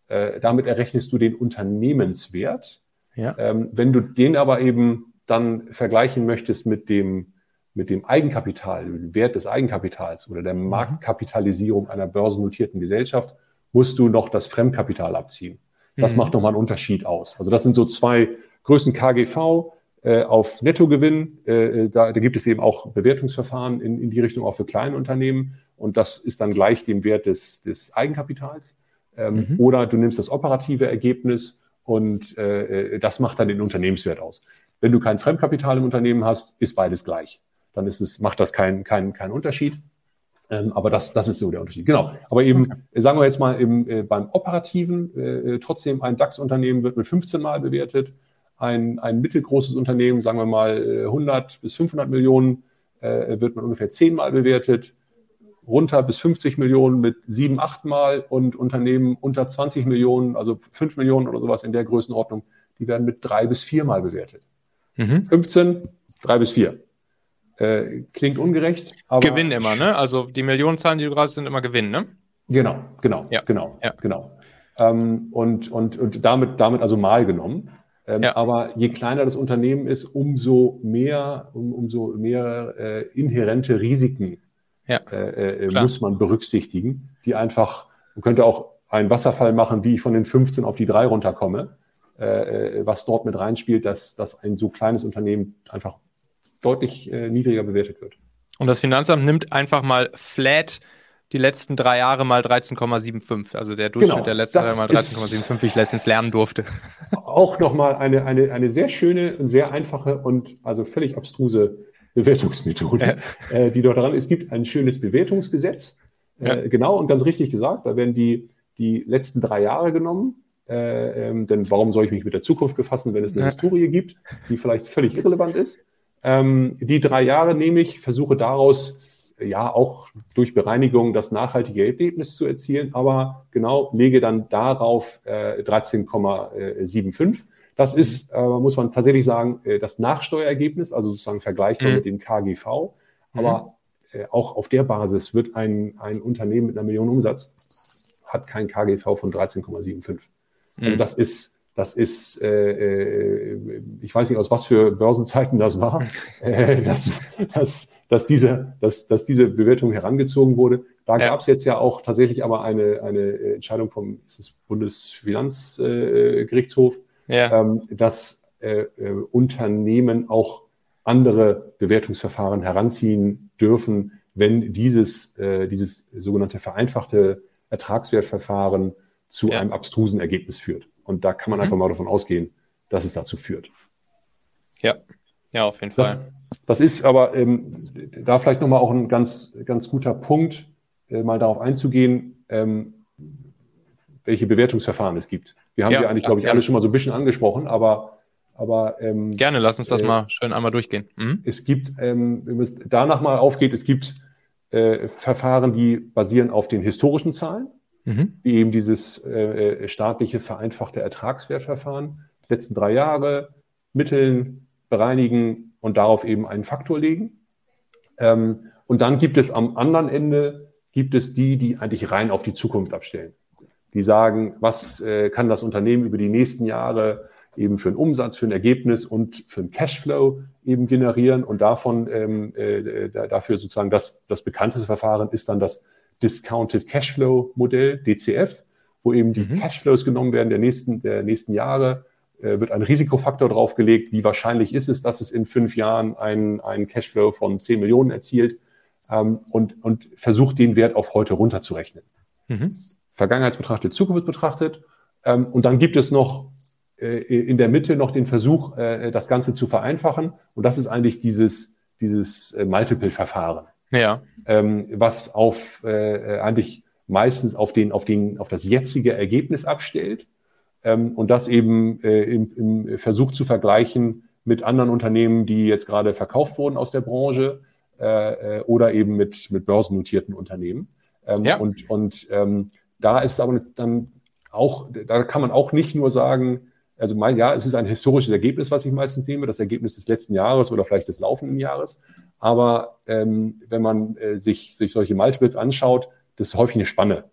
Äh, damit errechnest du den Unternehmenswert. Ja. Ähm, wenn du den aber eben dann vergleichen möchtest mit dem, mit dem Eigenkapital, dem Wert des Eigenkapitals oder der mhm. Marktkapitalisierung einer börsennotierten Gesellschaft, musst du noch das Fremdkapital abziehen. Das mhm. macht nochmal einen Unterschied aus. Also das sind so zwei Größen KGV äh, auf Nettogewinn. Äh, da, da gibt es eben auch Bewertungsverfahren in, in die Richtung auch für kleine Unternehmen. Und das ist dann gleich dem Wert des, des Eigenkapitals. Ähm, mhm. Oder du nimmst das operative Ergebnis und äh, äh das macht dann den Unternehmenswert aus. Wenn du kein Fremdkapital im Unternehmen hast, ist beides gleich. Dann ist es, macht das keinen kein, kein Unterschied. Ähm, aber das, das ist so der Unterschied. Genau. Aber eben, okay. sagen wir jetzt mal, im, äh, beim Operativen, äh, trotzdem ein DAX-Unternehmen wird mit 15 Mal bewertet. Ein, ein mittelgroßes Unternehmen, sagen wir mal 100 äh, bis 500 Millionen, äh, wird man ungefähr 10 Mal bewertet. Runter bis 50 Millionen mit 7, 8 Mal und Unternehmen unter 20 Millionen, also 5 Millionen oder sowas in der Größenordnung, die werden mit 3 bis 4 Mal bewertet. Mhm. 15, 3 bis 4. Äh, klingt ungerecht, aber. Gewinn immer, ne? Also die Millionenzahlen, die du gerade sind, immer Gewinn, ne? Genau, genau, ja. genau, ja. genau. Ähm, und, und, und damit, damit also mal genommen. Ähm, ja. Aber je kleiner das Unternehmen ist, umso mehr, um, umso mehr äh, inhärente Risiken ja. äh, äh, muss man berücksichtigen, die einfach, man könnte auch einen Wasserfall machen, wie ich von den 15 auf die 3 runterkomme. Äh, äh, was dort mit reinspielt, dass, dass ein so kleines Unternehmen einfach deutlich äh, niedriger bewertet wird. Und das Finanzamt nimmt einfach mal flat die letzten drei Jahre mal 13,75. Also der Durchschnitt genau, der letzten drei Jahre mal 13,75, wie ich letztens lernen durfte. Auch nochmal eine, eine, eine sehr schöne und sehr einfache und also völlig abstruse Bewertungsmethode, ja. äh, die dort dran ist. Es gibt ein schönes Bewertungsgesetz. Äh, ja. Genau und ganz richtig gesagt, da werden die, die letzten drei Jahre genommen äh, ähm, denn warum soll ich mich mit der Zukunft befassen, wenn es eine ja. Historie gibt, die vielleicht völlig irrelevant ist? Ähm, die drei Jahre nehme ich, versuche daraus ja auch durch Bereinigung das nachhaltige Ergebnis zu erzielen, aber genau lege dann darauf äh, 13,75. Das ist, äh, muss man tatsächlich sagen, äh, das Nachsteuerergebnis, also sozusagen vergleichbar mhm. mit dem KGV. Aber mhm. äh, auch auf der Basis wird ein, ein Unternehmen mit einer Million Umsatz hat kein KGV von 13,75. Also mhm. das ist, das ist, äh, äh, ich weiß nicht, aus was für Börsenzeiten das war, äh, dass, dass, dass, diese, dass, dass diese Bewertung herangezogen wurde. Da ja. gab es jetzt ja auch tatsächlich aber eine, eine Entscheidung vom Bundesfinanzgerichtshof, ja. ähm, dass äh, äh, Unternehmen auch andere Bewertungsverfahren heranziehen dürfen, wenn dieses, äh, dieses sogenannte vereinfachte Ertragswertverfahren zu ja. einem abstrusen Ergebnis führt. Und da kann man mhm. einfach mal davon ausgehen, dass es dazu führt. Ja, ja, auf jeden das, Fall. Das ist aber ähm, da vielleicht nochmal auch ein ganz, ganz guter Punkt, äh, mal darauf einzugehen, ähm, welche Bewertungsverfahren es gibt. Wir haben ja, sie eigentlich, glaube ich, gerne. alle schon mal so ein bisschen angesprochen, aber aber ähm, gerne, lass uns das äh, mal schön einmal durchgehen. Mhm. Es gibt, ähm, wenn es danach mal aufgeht, es gibt äh, Verfahren, die basieren auf den historischen Zahlen mhm. wie eben dieses äh, äh, staatliche vereinfachte Ertragswertverfahren. Die letzten drei Jahre mitteln, bereinigen und darauf eben einen Faktor legen. Ähm, und dann gibt es am anderen Ende, gibt es die, die eigentlich rein auf die Zukunft abstellen. Die sagen, was äh, kann das Unternehmen über die nächsten Jahre eben für einen Umsatz, für ein Ergebnis und für einen Cashflow eben generieren und davon ähm, äh, dafür sozusagen das, das bekannteste Verfahren ist dann das Discounted Cashflow Modell, DCF, wo eben die mhm. Cashflows genommen werden der nächsten, der nächsten Jahre, äh, wird ein Risikofaktor draufgelegt. Wie wahrscheinlich ist es, dass es in fünf Jahren einen, einen Cashflow von 10 Millionen erzielt ähm, und, und versucht den Wert auf heute runterzurechnen. Mhm. Vergangenheit betrachtet, Zukunft betrachtet. Ähm, und dann gibt es noch äh, in der Mitte noch den Versuch, äh, das Ganze zu vereinfachen. Und das ist eigentlich dieses, dieses äh, Multiple-Verfahren. Ja. Ähm, was auf äh, eigentlich meistens auf den, auf den, auf das jetzige Ergebnis abstellt ähm, und das eben äh, im, im Versuch zu vergleichen mit anderen Unternehmen, die jetzt gerade verkauft wurden aus der Branche äh, äh oder eben mit, mit börsennotierten Unternehmen. Ähm, ja. Und, und ähm, da ist es aber dann auch, da kann man auch nicht nur sagen, also ja, es ist ein historisches Ergebnis, was ich meistens nehme, das Ergebnis des letzten Jahres oder vielleicht des laufenden Jahres. Aber ähm, wenn man äh, sich, sich solche Multiples anschaut, das ist häufig eine Spanne.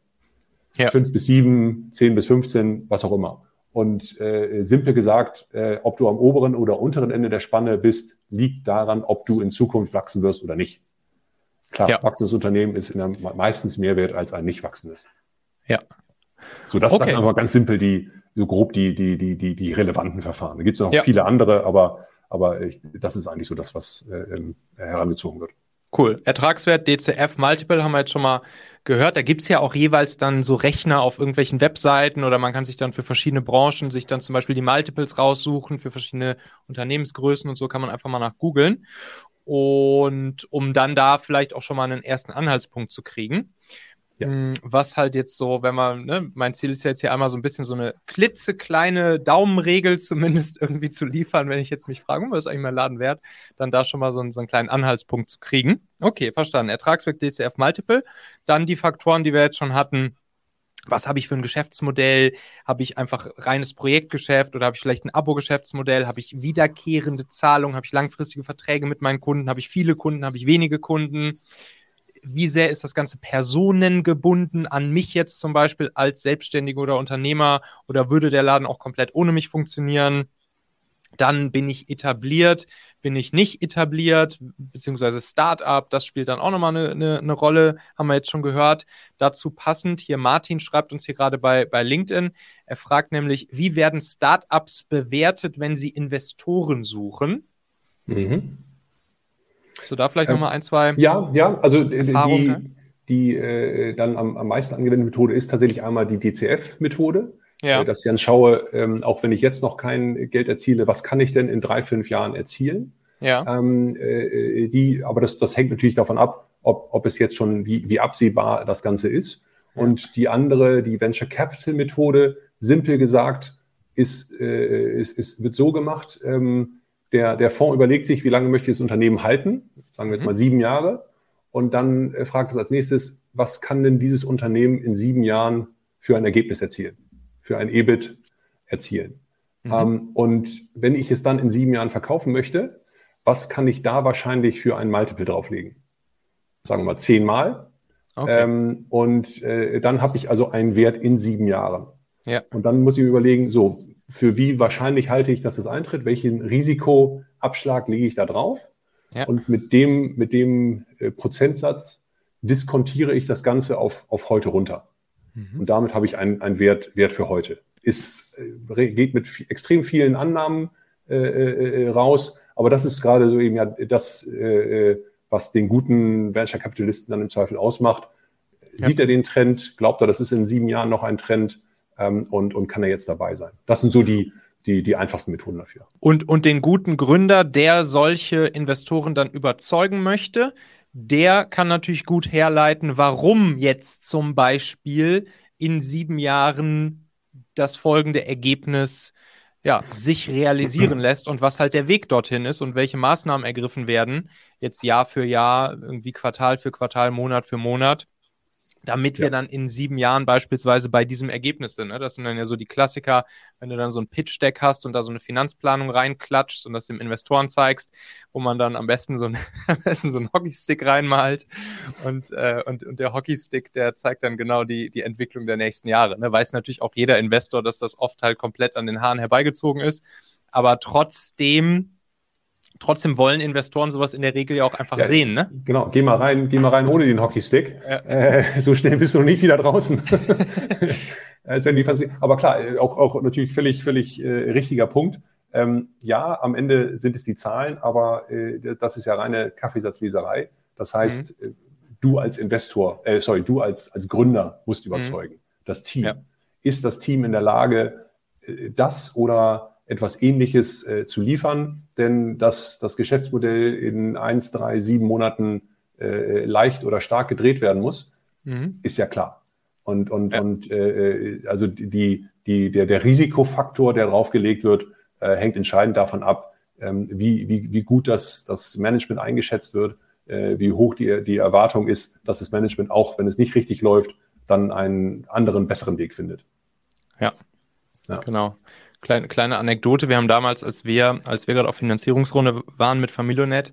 Ja. Fünf bis sieben, zehn bis 15, was auch immer. Und äh, simpel gesagt, äh, ob du am oberen oder unteren Ende der Spanne bist, liegt daran, ob du in Zukunft wachsen wirst oder nicht. Klar, ja. wachsendes Unternehmen ist in der, meistens mehr wert als ein nicht wachsendes. Ja. So, das, okay. das ist einfach ganz simpel die, so grob die, die, die, die, die relevanten Verfahren. Da gibt es noch ja. viele andere, aber, aber ich, das ist eigentlich so das, was äh, herangezogen wird. Cool. Ertragswert, DCF, Multiple haben wir jetzt schon mal gehört. Da gibt's ja auch jeweils dann so Rechner auf irgendwelchen Webseiten oder man kann sich dann für verschiedene Branchen sich dann zum Beispiel die Multiples raussuchen, für verschiedene Unternehmensgrößen und so kann man einfach mal nach googeln. Und um dann da vielleicht auch schon mal einen ersten Anhaltspunkt zu kriegen. Ja. Hm, was halt jetzt so, wenn man, ne, mein Ziel ist ja jetzt hier einmal so ein bisschen so eine klitzekleine Daumenregel zumindest irgendwie zu liefern, wenn ich jetzt mich frage, was ist eigentlich mein Laden wert, dann da schon mal so einen, so einen kleinen Anhaltspunkt zu kriegen. Okay, verstanden. Ertragswert DCF Multiple. Dann die Faktoren, die wir jetzt schon hatten. Was habe ich für ein Geschäftsmodell? Habe ich einfach reines Projektgeschäft oder habe ich vielleicht ein Abo-Geschäftsmodell? Habe ich wiederkehrende Zahlungen? Habe ich langfristige Verträge mit meinen Kunden? Habe ich viele Kunden? Habe ich wenige Kunden? Wie sehr ist das Ganze personengebunden an mich jetzt zum Beispiel als Selbstständiger oder Unternehmer oder würde der Laden auch komplett ohne mich funktionieren? Dann bin ich etabliert, bin ich nicht etabliert, beziehungsweise Startup, das spielt dann auch nochmal eine, eine, eine Rolle, haben wir jetzt schon gehört. Dazu passend, hier Martin schreibt uns hier gerade bei, bei LinkedIn, er fragt nämlich, wie werden Startups bewertet, wenn sie Investoren suchen? Mhm. Hast du da vielleicht ähm, nochmal ein, zwei? Ja, ja, also äh, die, die äh, dann am, am meisten angewendete Methode ist tatsächlich einmal die DCF-Methode. Ja. Äh, dass ich dann schaue, ähm, auch wenn ich jetzt noch kein Geld erziele, was kann ich denn in drei, fünf Jahren erzielen? Ja. Ähm, äh, die, aber das, das hängt natürlich davon ab, ob, ob es jetzt schon wie, wie absehbar das Ganze ist. Und die andere, die Venture Capital Methode, simpel gesagt, ist, äh, ist, ist, wird so gemacht, ähm, der, der Fonds überlegt sich, wie lange möchte ich das Unternehmen halten, sagen wir jetzt mhm. mal sieben Jahre, und dann äh, fragt es als nächstes, was kann denn dieses Unternehmen in sieben Jahren für ein Ergebnis erzielen, für ein EBIT erzielen. Mhm. Ähm, und wenn ich es dann in sieben Jahren verkaufen möchte, was kann ich da wahrscheinlich für ein Multiple drauflegen? Sagen wir mal zehnmal. Okay. Ähm, und äh, dann habe ich also einen Wert in sieben Jahren. Ja. Und dann muss ich mir überlegen, so, für wie wahrscheinlich halte ich, dass es eintritt, welchen Risikoabschlag lege ich da drauf ja. und mit dem, mit dem äh, Prozentsatz diskontiere ich das Ganze auf, auf heute runter. Mhm. Und damit habe ich einen, einen Wert, Wert für heute. Ist, äh, geht mit extrem vielen Annahmen äh, äh, äh, raus, aber das ist gerade so eben ja das, äh, was den guten Venture-Kapitalisten dann im Zweifel ausmacht. Ja. Sieht er den Trend? Glaubt er, das ist in sieben Jahren noch ein Trend? Ähm, und, und kann er jetzt dabei sein. Das sind so die, die, die einfachsten Methoden dafür. Und, und den guten Gründer, der solche Investoren dann überzeugen möchte, der kann natürlich gut herleiten, warum jetzt zum Beispiel in sieben Jahren das folgende Ergebnis ja, sich realisieren lässt und was halt der Weg dorthin ist und welche Maßnahmen ergriffen werden, jetzt Jahr für Jahr, irgendwie Quartal für Quartal, Monat für Monat, damit wir dann in sieben Jahren beispielsweise bei diesem Ergebnis sind. Ne? Das sind dann ja so die Klassiker, wenn du dann so ein Pitch-Deck hast und da so eine Finanzplanung reinklatschst und das dem Investoren zeigst, wo man dann am besten so, ein, am besten so einen Hockeystick reinmalt und, äh, und, und der Hockeystick, der zeigt dann genau die, die Entwicklung der nächsten Jahre. Ne? Weiß natürlich auch jeder Investor, dass das oft halt komplett an den Haaren herbeigezogen ist, aber trotzdem trotzdem wollen Investoren sowas in der Regel ja auch einfach ja, sehen, ne? Genau, geh mal rein, geh mal rein ohne den Hockeystick. Ja. Äh, so schnell bist du nicht wieder draußen. Als wenn die Fantasie. Aber klar, äh, auch, auch natürlich völlig, völlig äh, richtiger Punkt. Ähm, ja, am Ende sind es die Zahlen, aber äh, das ist ja reine Kaffeesatzleserei. Das heißt, mhm. Äh, du als Investor, äh, sorry, du als, als Gründer musst mhm. überzeugen. Mhm. Das Team. Ja. Ist das Team in der Lage, das oder etwas Ähnliches äh, zu liefern, denn dass das Geschäftsmodell in eins, drei, sieben Monaten äh, leicht oder stark gedreht werden muss, mhm. ist ja klar. Und, und, ja. und äh, also die, die, der, der Risikofaktor, der draufgelegt wird, äh, hängt entscheidend davon ab, ähm, wie, wie, wie gut das, das Management eingeschätzt wird, äh, wie hoch die, die Erwartung ist, dass das Management auch, wenn es nicht richtig läuft, dann einen anderen, besseren Weg findet. Ja, ja. genau. Kleine, kleine Anekdote, wir haben damals, als wir, als wir gerade auf Finanzierungsrunde waren mit Familionet,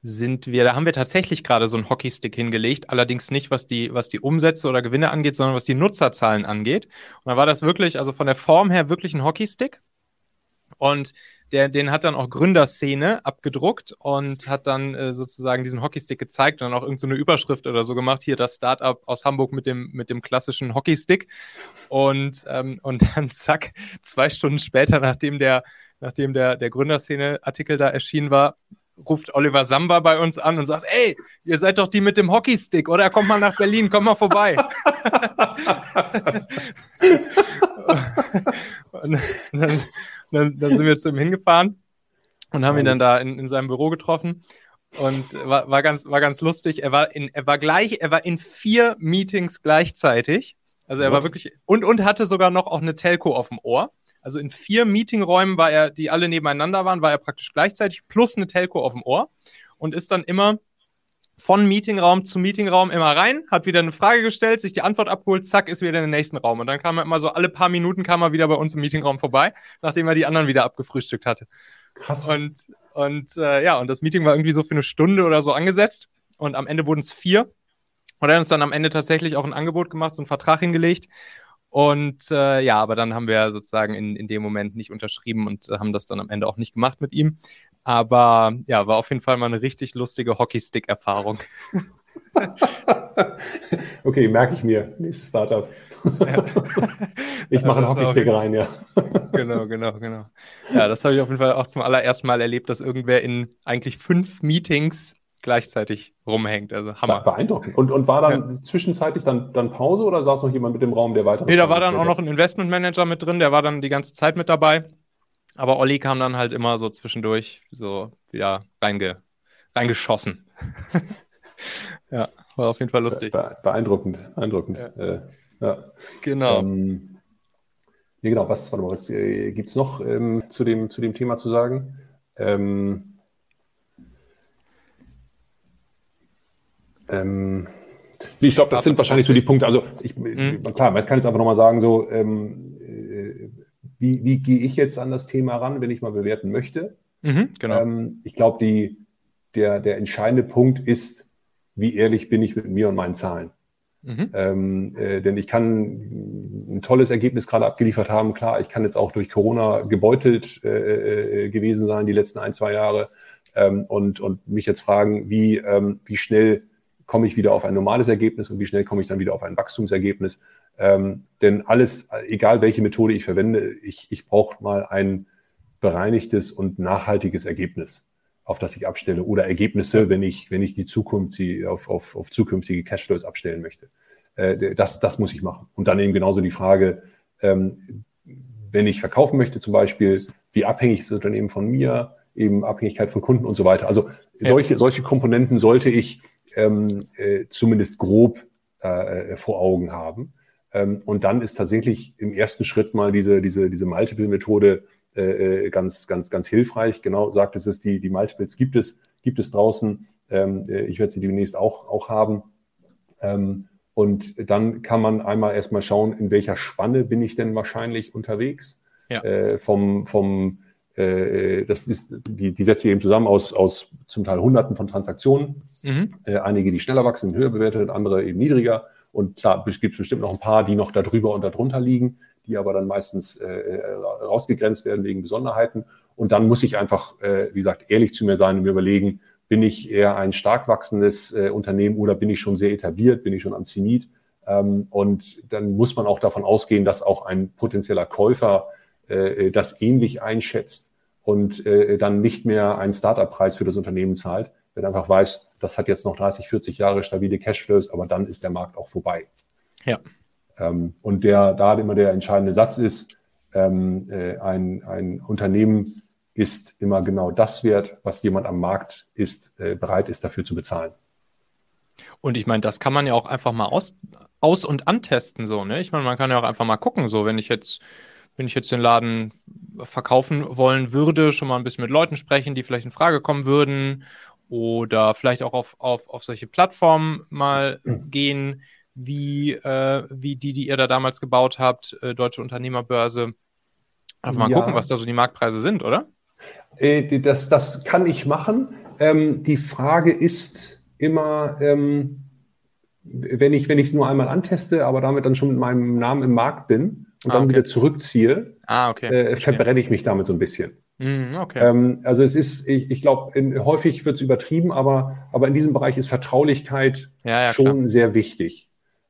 sind wir, da haben wir tatsächlich gerade so einen Hockeystick hingelegt, allerdings nicht, was die, was die Umsätze oder Gewinne angeht, sondern was die Nutzerzahlen angeht. Und da war das wirklich, also von der Form her wirklich ein Hockeystick. Und der, den hat dann auch Gründerszene abgedruckt und hat dann äh, sozusagen diesen Hockeystick gezeigt und dann auch irgendeine so Überschrift oder so gemacht. Hier das Startup aus Hamburg mit dem, mit dem klassischen Hockeystick. Und, ähm, und dann zack, zwei Stunden später, nachdem der, nachdem der, der Gründerszene-Artikel da erschienen war, ruft Oliver Samba bei uns an und sagt, ey, ihr seid doch die mit dem Hockeystick, oder? Kommt mal nach Berlin, kommt mal vorbei. und dann, dann, dann, sind wir zu ihm hingefahren und haben ihn dann da in, in seinem Büro getroffen. Und war, war, ganz, war ganz lustig. Er war, in, er war gleich, er war in vier Meetings gleichzeitig. Also er war wirklich und, und hatte sogar noch auch eine Telco auf dem Ohr. Also in vier Meetingräumen war er, die alle nebeneinander waren, war er praktisch gleichzeitig plus eine Telco auf dem Ohr und ist dann immer von Meetingraum zu Meetingraum immer rein, hat wieder eine Frage gestellt, sich die Antwort abgeholt, zack, ist wieder in den nächsten Raum. Und dann kam er immer so, alle paar Minuten kam er wieder bei uns im Meetingraum vorbei, nachdem er die anderen wieder abgefrühstückt hatte. Krass. Und, und äh, ja, und das Meeting war irgendwie so für eine Stunde oder so angesetzt. Und am Ende wurden es vier. Und er hat uns dann am Ende tatsächlich auch ein Angebot gemacht, so einen Vertrag hingelegt. Und äh, ja, aber dann haben wir sozusagen in, in dem Moment nicht unterschrieben und äh, haben das dann am Ende auch nicht gemacht mit ihm. Aber ja, war auf jeden Fall mal eine richtig lustige Hockeystick-Erfahrung. okay, merke ich mir. Nächstes Startup. Ja. ich mache einen Hockeystick rein, ja. genau, genau, genau. Ja, das habe ich auf jeden Fall auch zum allerersten Mal erlebt, dass irgendwer in eigentlich fünf Meetings gleichzeitig rumhängt. Also Hammer. Beeindruckend. Und, und war dann ja. zwischenzeitlich dann, dann Pause oder saß noch jemand mit dem Raum, der weiter? Nee, da war dann auch noch ein Investmentmanager mit drin, der war dann die ganze Zeit mit dabei. Aber Olli kam dann halt immer so zwischendurch so wieder reinge, reingeschossen. ja, war auf jeden Fall lustig. Be beeindruckend, beeindruckend. Ja. Äh, ja. Genau. Ähm, ja, genau. Was, warte mal, was äh, gibt es noch ähm, zu, dem, zu dem Thema zu sagen? Ähm, Ähm, ich glaube, das sind wahrscheinlich so die Punkte. Also ich, mhm. klar, man kann jetzt einfach nochmal sagen, so ähm, äh, wie, wie gehe ich jetzt an das Thema ran, wenn ich mal bewerten möchte? Mhm, genau. Ähm, ich glaube, der, der entscheidende Punkt ist, wie ehrlich bin ich mit mir und meinen Zahlen. Mhm. Ähm, äh, denn ich kann ein tolles Ergebnis gerade abgeliefert haben. Klar, ich kann jetzt auch durch Corona gebeutelt äh, äh, gewesen sein, die letzten ein, zwei Jahre. Ähm, und, und mich jetzt fragen, wie, ähm, wie schnell komme ich wieder auf ein normales Ergebnis und wie schnell komme ich dann wieder auf ein Wachstumsergebnis. Ähm, denn alles, egal welche Methode ich verwende, ich, ich brauche mal ein bereinigtes und nachhaltiges Ergebnis, auf das ich abstelle oder Ergebnisse, wenn ich, wenn ich die Zukunft, die auf, auf, auf zukünftige Cashflows abstellen möchte. Äh, das, das muss ich machen. Und dann eben genauso die Frage, ähm, wenn ich verkaufen möchte zum Beispiel, wie abhängig ist das Unternehmen von mir, eben Abhängigkeit von Kunden und so weiter. Also solche, solche Komponenten sollte ich ähm, äh, zumindest grob äh, vor Augen haben. Ähm, und dann ist tatsächlich im ersten Schritt mal diese, diese, diese Multiple-Methode äh, äh ganz, ganz, ganz hilfreich. Genau sagt es, die, die Multiples gibt es, gibt es draußen. Ähm, äh, ich werde sie demnächst auch, auch haben. Ähm, und dann kann man einmal erstmal schauen, in welcher Spanne bin ich denn wahrscheinlich unterwegs. Ja. Äh, vom, vom äh, das ist, die, die setzt sich eben zusammen aus, aus zum Teil Hunderten von Transaktionen. Mhm. Äh, einige, die schneller wachsen, höher bewertet, andere eben niedriger. Und klar, es gibt bestimmt noch ein paar, die noch darüber und darunter liegen, die aber dann meistens äh, rausgegrenzt werden wegen Besonderheiten. Und dann muss ich einfach, äh, wie gesagt, ehrlich zu mir sein und mir überlegen, bin ich eher ein stark wachsendes äh, Unternehmen oder bin ich schon sehr etabliert, bin ich schon am Zenit? Ähm, und dann muss man auch davon ausgehen, dass auch ein potenzieller Käufer äh, das ähnlich einschätzt und äh, dann nicht mehr einen Startup-Preis für das Unternehmen zahlt, wenn er einfach weiß, das hat jetzt noch 30, 40 Jahre stabile Cashflows, aber dann ist der Markt auch vorbei. Ja. Ähm, und der da immer der entscheidende Satz ist, ähm, äh, ein, ein Unternehmen ist immer genau das wert, was jemand am Markt ist, äh, bereit ist dafür zu bezahlen. Und ich meine, das kann man ja auch einfach mal aus, aus und antesten, so, ne? Ich meine, man kann ja auch einfach mal gucken, so, wenn ich jetzt, wenn ich jetzt den Laden verkaufen wollen würde, schon mal ein bisschen mit Leuten sprechen, die vielleicht in Frage kommen würden oder vielleicht auch auf, auf, auf solche Plattformen mal gehen, wie, äh, wie die, die ihr da damals gebaut habt, äh, Deutsche Unternehmerbörse. Einfach mal ja. gucken, was da so die Marktpreise sind, oder? Äh, das, das kann ich machen. Ähm, die Frage ist immer, ähm, wenn ich wenn es nur einmal anteste, aber damit dann schon mit meinem Namen im Markt bin und ah, dann okay. wieder zurückziehe, ah, okay. äh, verbrenne ich mich damit so ein bisschen. Mm, okay. Ähm, also es ist, ich, ich glaube, häufig wird es übertrieben, aber, aber in diesem Bereich ist Vertraulichkeit ja, ja, schon klar. sehr wichtig.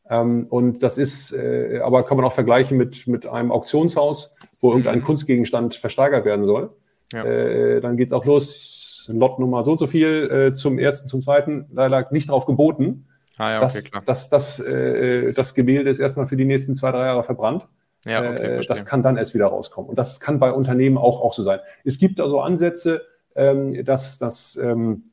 Ähm, und das ist, äh, aber kann man auch vergleichen mit, mit einem Auktionshaus, wo irgendein mhm. Kunstgegenstand versteigert werden soll. Ja. Äh, dann geht's auch los, Lotnummer so und so viel äh, zum ersten, zum zweiten, leider nicht drauf geboten. Ah, ja, okay, das, klar. Das, das, äh, das Gemälde ist erstmal für die nächsten zwei, drei Jahre verbrannt. Ja, okay, äh, das kann dann erst wieder rauskommen. Und das kann bei Unternehmen auch, auch so sein. Es gibt also Ansätze, ähm, dass, dass ähm,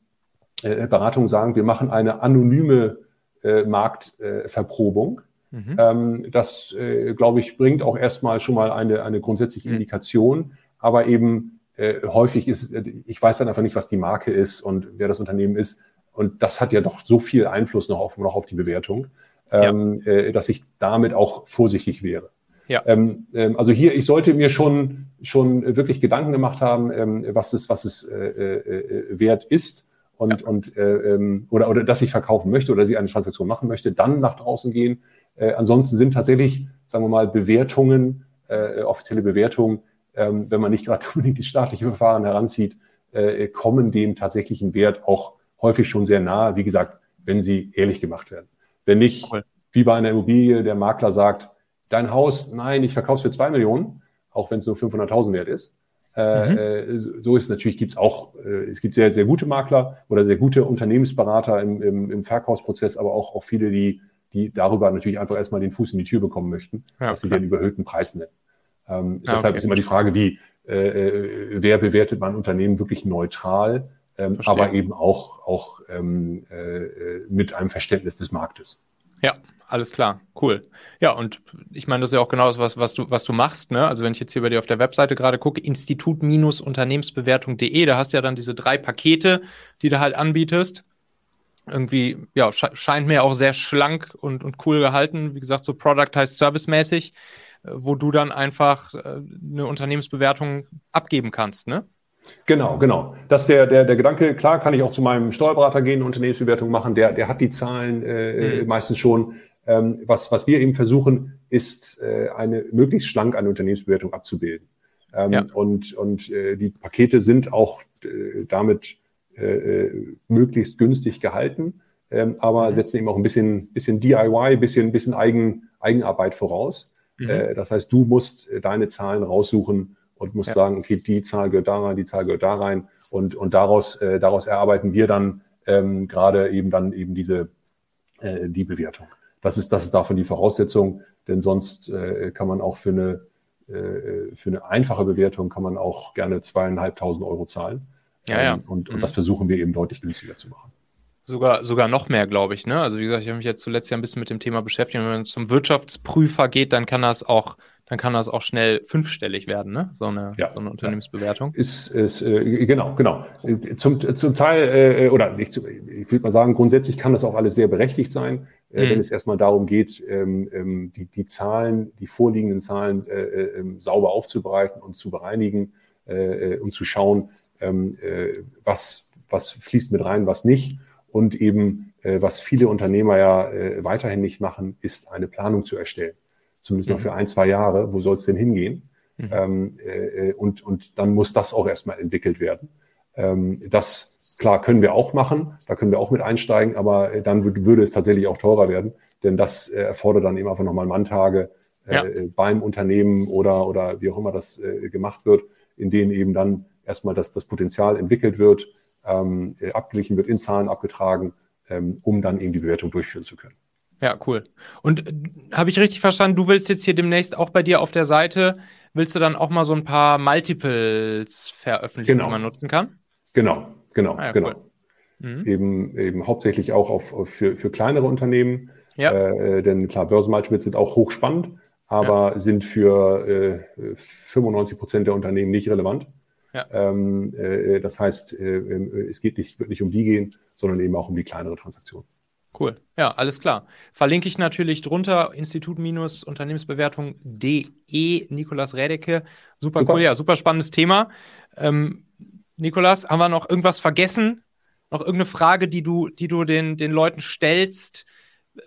äh, Beratungen sagen, wir machen eine anonyme äh, Marktverprobung. Mhm. Ähm, das, äh, glaube ich, bringt auch erstmal schon mal eine, eine grundsätzliche mhm. Indikation. Aber eben äh, häufig ist, ich weiß dann einfach nicht, was die Marke ist und wer das Unternehmen ist. Und das hat ja doch so viel Einfluss noch auf, noch auf die Bewertung, ähm, ja. äh, dass ich damit auch vorsichtig wäre. Ja. Ähm, ähm, also hier, ich sollte mir schon, schon wirklich Gedanken gemacht haben, ähm, was es, was es äh, äh, wert ist und, ja. und äh, ähm, oder, oder dass ich verkaufen möchte oder ich eine Transaktion machen möchte, dann nach draußen gehen. Äh, ansonsten sind tatsächlich, sagen wir mal, Bewertungen, äh, offizielle Bewertungen, ähm, wenn man nicht gerade unbedingt die staatliche Verfahren heranzieht, äh, kommen dem tatsächlichen Wert auch häufig schon sehr nahe, wie gesagt, wenn sie ehrlich gemacht werden. Wenn nicht, cool. wie bei einer Immobilie, der Makler sagt, dein Haus, nein, ich verkaufe es für zwei Millionen, auch wenn es nur 500.000 wert ist. Äh, mhm. Äh, so ist es natürlich, gibt es auch, äh, es gibt sehr, sehr gute Makler oder sehr gute Unternehmensberater im, im, im Verkaufsprozess, aber auch, auch viele, die, die darüber natürlich einfach erstmal den Fuß in die Tür bekommen möchten, ja, dass sie den überhöhten Preis nennen. Ähm, ja, deshalb okay. ist immer die Frage, wie, äh, wer bewertet man Unternehmen wirklich neutral, ähm, aber eben auch, auch ähm, äh, mit einem Verständnis des Marktes. Ja, alles klar, cool. Ja, und ich meine, das ist ja auch genau das, was, was, du, was du machst. Ne? Also wenn ich jetzt hier bei dir auf der Webseite gerade gucke, institut-unternehmensbewertung.de, da hast du ja dann diese drei Pakete, die du halt anbietest. Irgendwie, ja, scheint mir auch sehr schlank und, und cool gehalten. Wie gesagt, so Product heißt servicemäßig, äh, wo du dann einfach äh, eine Unternehmensbewertung abgeben kannst, ne? Genau, genau. Das ist der, der, der Gedanke. Klar kann ich auch zu meinem Steuerberater gehen, Unternehmensbewertung machen. Der, der hat die Zahlen äh, mhm. meistens schon. Ähm, was, was wir eben versuchen, ist äh, eine möglichst schlank eine Unternehmensbewertung abzubilden. Ähm, ja. Und, und äh, die Pakete sind auch äh, damit äh, äh möglichst günstig gehalten, ähm, aber mhm. setzen eben auch ein bisschen, bisschen DIY, bisschen, bisschen Eigen, Eigenarbeit voraus. Mhm. Äh, das heißt, du musst äh, deine Zahlen raussuchen und musst ja. sagen, okay, die Zahl gehört da rein, die Zahl gehört da rein und, und daraus, äh, daraus erarbeiten wir dann ähm, gerade eben dann eben diese äh, die Bewertung. Das ist, das ist davon die Voraussetzung, denn sonst äh, kann man auch für eine, äh, für eine einfache Bewertung kann man auch gerne zweieinhalbtausend Euro zahlen. Ja, ja. Ähm, und, und mhm. das versuchen wir eben deutlich günstiger zu machen. Sogar, sogar noch mehr, glaube ich. Ne? Also wie gesagt, ich habe mich jetzt zuletzt ja ein bisschen mit dem Thema beschäftigt. Wenn man zum Wirtschaftsprüfer geht, dann kann das auch dann kann das auch schnell fünfstellig werden, ne? So eine, ja, so eine Unternehmensbewertung. Ist, ist äh, genau, genau. Zum, zum Teil, äh, oder nicht, ich würde mal sagen, grundsätzlich kann das auch alles sehr berechtigt sein, äh, mhm. wenn es erstmal darum geht, ähm, ähm, die, die Zahlen, die vorliegenden Zahlen äh, äh, ähm, sauber aufzubereiten und zu bereinigen äh, und zu schauen, ähm, äh, was, was fließt mit rein, was nicht. Und eben, äh, was viele Unternehmer ja äh, weiterhin nicht machen, ist eine Planung zu erstellen zumindest mhm. mal für ein, zwei Jahre, wo soll es denn hingehen? Mhm. Ähm, äh, und, und dann muss das auch erstmal entwickelt werden. Ähm, das, klar, können wir auch machen, da können wir auch mit einsteigen, aber äh, dann würde es tatsächlich auch teurer werden, denn das äh, erfordert dann eben einfach nochmal Manntage äh, ja. beim Unternehmen oder, oder wie auch immer das äh, gemacht wird, in denen eben dann erstmal das, das Potenzial entwickelt wird, ähm, äh, abgeglichen wird, in Zahlen abgetragen, ähm, um dann eben die Bewertung durchführen zu können. Ja, cool. Und äh, habe ich richtig verstanden, du willst jetzt hier demnächst auch bei dir auf der Seite, willst du dann auch mal so ein paar Multiples veröffentlichen, genau. die man nutzen kann? Genau, genau, ah, ja, genau. Cool. mhm. eben, eben hauptsächlich auch auf, auf für, für kleinere Unternehmen. Ja. Äh, denn klar, Börsenmultiples sind auch hochspannend, aber ja. sind für äh, 95 Prozent der Unternehmen nicht relevant. Ja. Ähm, äh, das heißt, äh, äh, es geht nicht, wird nicht um die gehen, sondern eben auch um die kleinere Transaktion. Cool. Ja, alles klar. Verlinke ich natürlich drunter Institut-Unternehmensbewertung.de, Nikolas Rädecke. Super, super, cool, ja, super spannendes Thema. Ähm, Nikolas, haben wir noch irgendwas vergessen? Noch irgendeine Frage, die du, die du den, den Leuten stellst,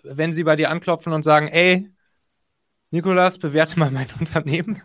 wenn sie bei dir anklopfen und sagen, ey, Nikolas, bewerte mal mein Unternehmen?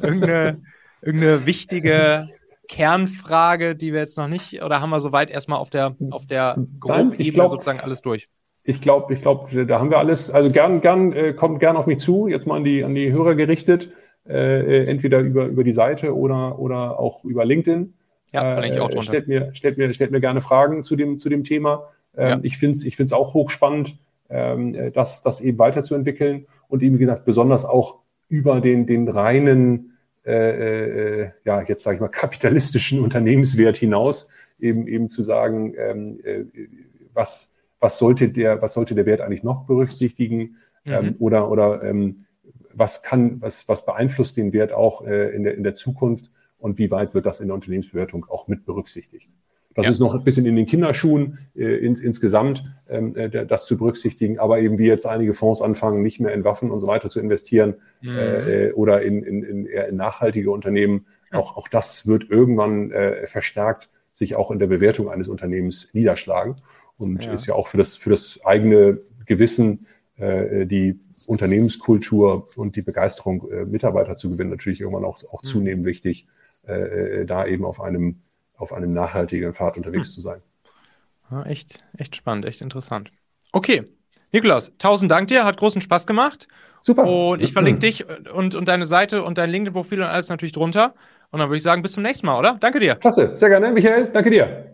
irgendeine, irgendeine wichtige Kernfrage, die wir jetzt noch nicht, oder haben wir soweit erstmal auf der, auf der Grobebene sozusagen alles durch? Ich glaube, ich glaube, da haben wir alles. Also gern, gern, äh, kommt gern auf mich zu, jetzt mal an die, an die Hörer gerichtet, äh, entweder über, über die Seite oder, oder auch über LinkedIn. Ja, verlinke ich auch äh, drunter. Stellt mir, stellt mir, stellt mir gerne Fragen zu dem, zu dem Thema. Ähm, ja. Ich finde es ich find's auch hochspannend, ähm, das, das eben weiterzuentwickeln und eben, wie gesagt, besonders auch über den, den reinen äh, äh, ja, jetzt sage ich mal, kapitalistischen Unternehmenswert hinaus, eben, eben zu sagen, ähm, äh, was, was, sollte der, was sollte der Wert eigentlich noch berücksichtigen ähm, mhm. oder, oder ähm, was kann, was, was beeinflusst den Wert auch äh, in, der, in der Zukunft und wie weit wird das in der Unternehmensbewertung auch mit berücksichtigt. Das ja. ist noch ein bisschen in den Kinderschuhen äh, ins, insgesamt, ähm, äh, das zu berücksichtigen. Aber eben wie jetzt einige Fonds anfangen, nicht mehr in Waffen und so weiter zu investieren mhm. äh, oder in, in, in, eher in nachhaltige Unternehmen, auch, auch das wird irgendwann äh, verstärkt sich auch in der Bewertung eines Unternehmens niederschlagen und ja. ist ja auch für das, für das eigene Gewissen, äh, die Unternehmenskultur und die Begeisterung, äh, Mitarbeiter zu gewinnen, natürlich irgendwann auch, auch mhm. zunehmend wichtig, äh, äh, da eben auf einem auf einem nachhaltigen Pfad unterwegs hm. zu sein. Ja, echt, echt spannend, echt interessant. Okay, Nikolaus, tausend Dank dir, hat großen Spaß gemacht. Super. Und ich verlinke dich und, und deine Seite und dein LinkedIn-Profil und alles natürlich drunter. Und dann würde ich sagen, bis zum nächsten Mal, oder? Danke dir. Klasse, sehr gerne, Michael. Danke dir.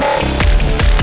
Thank you.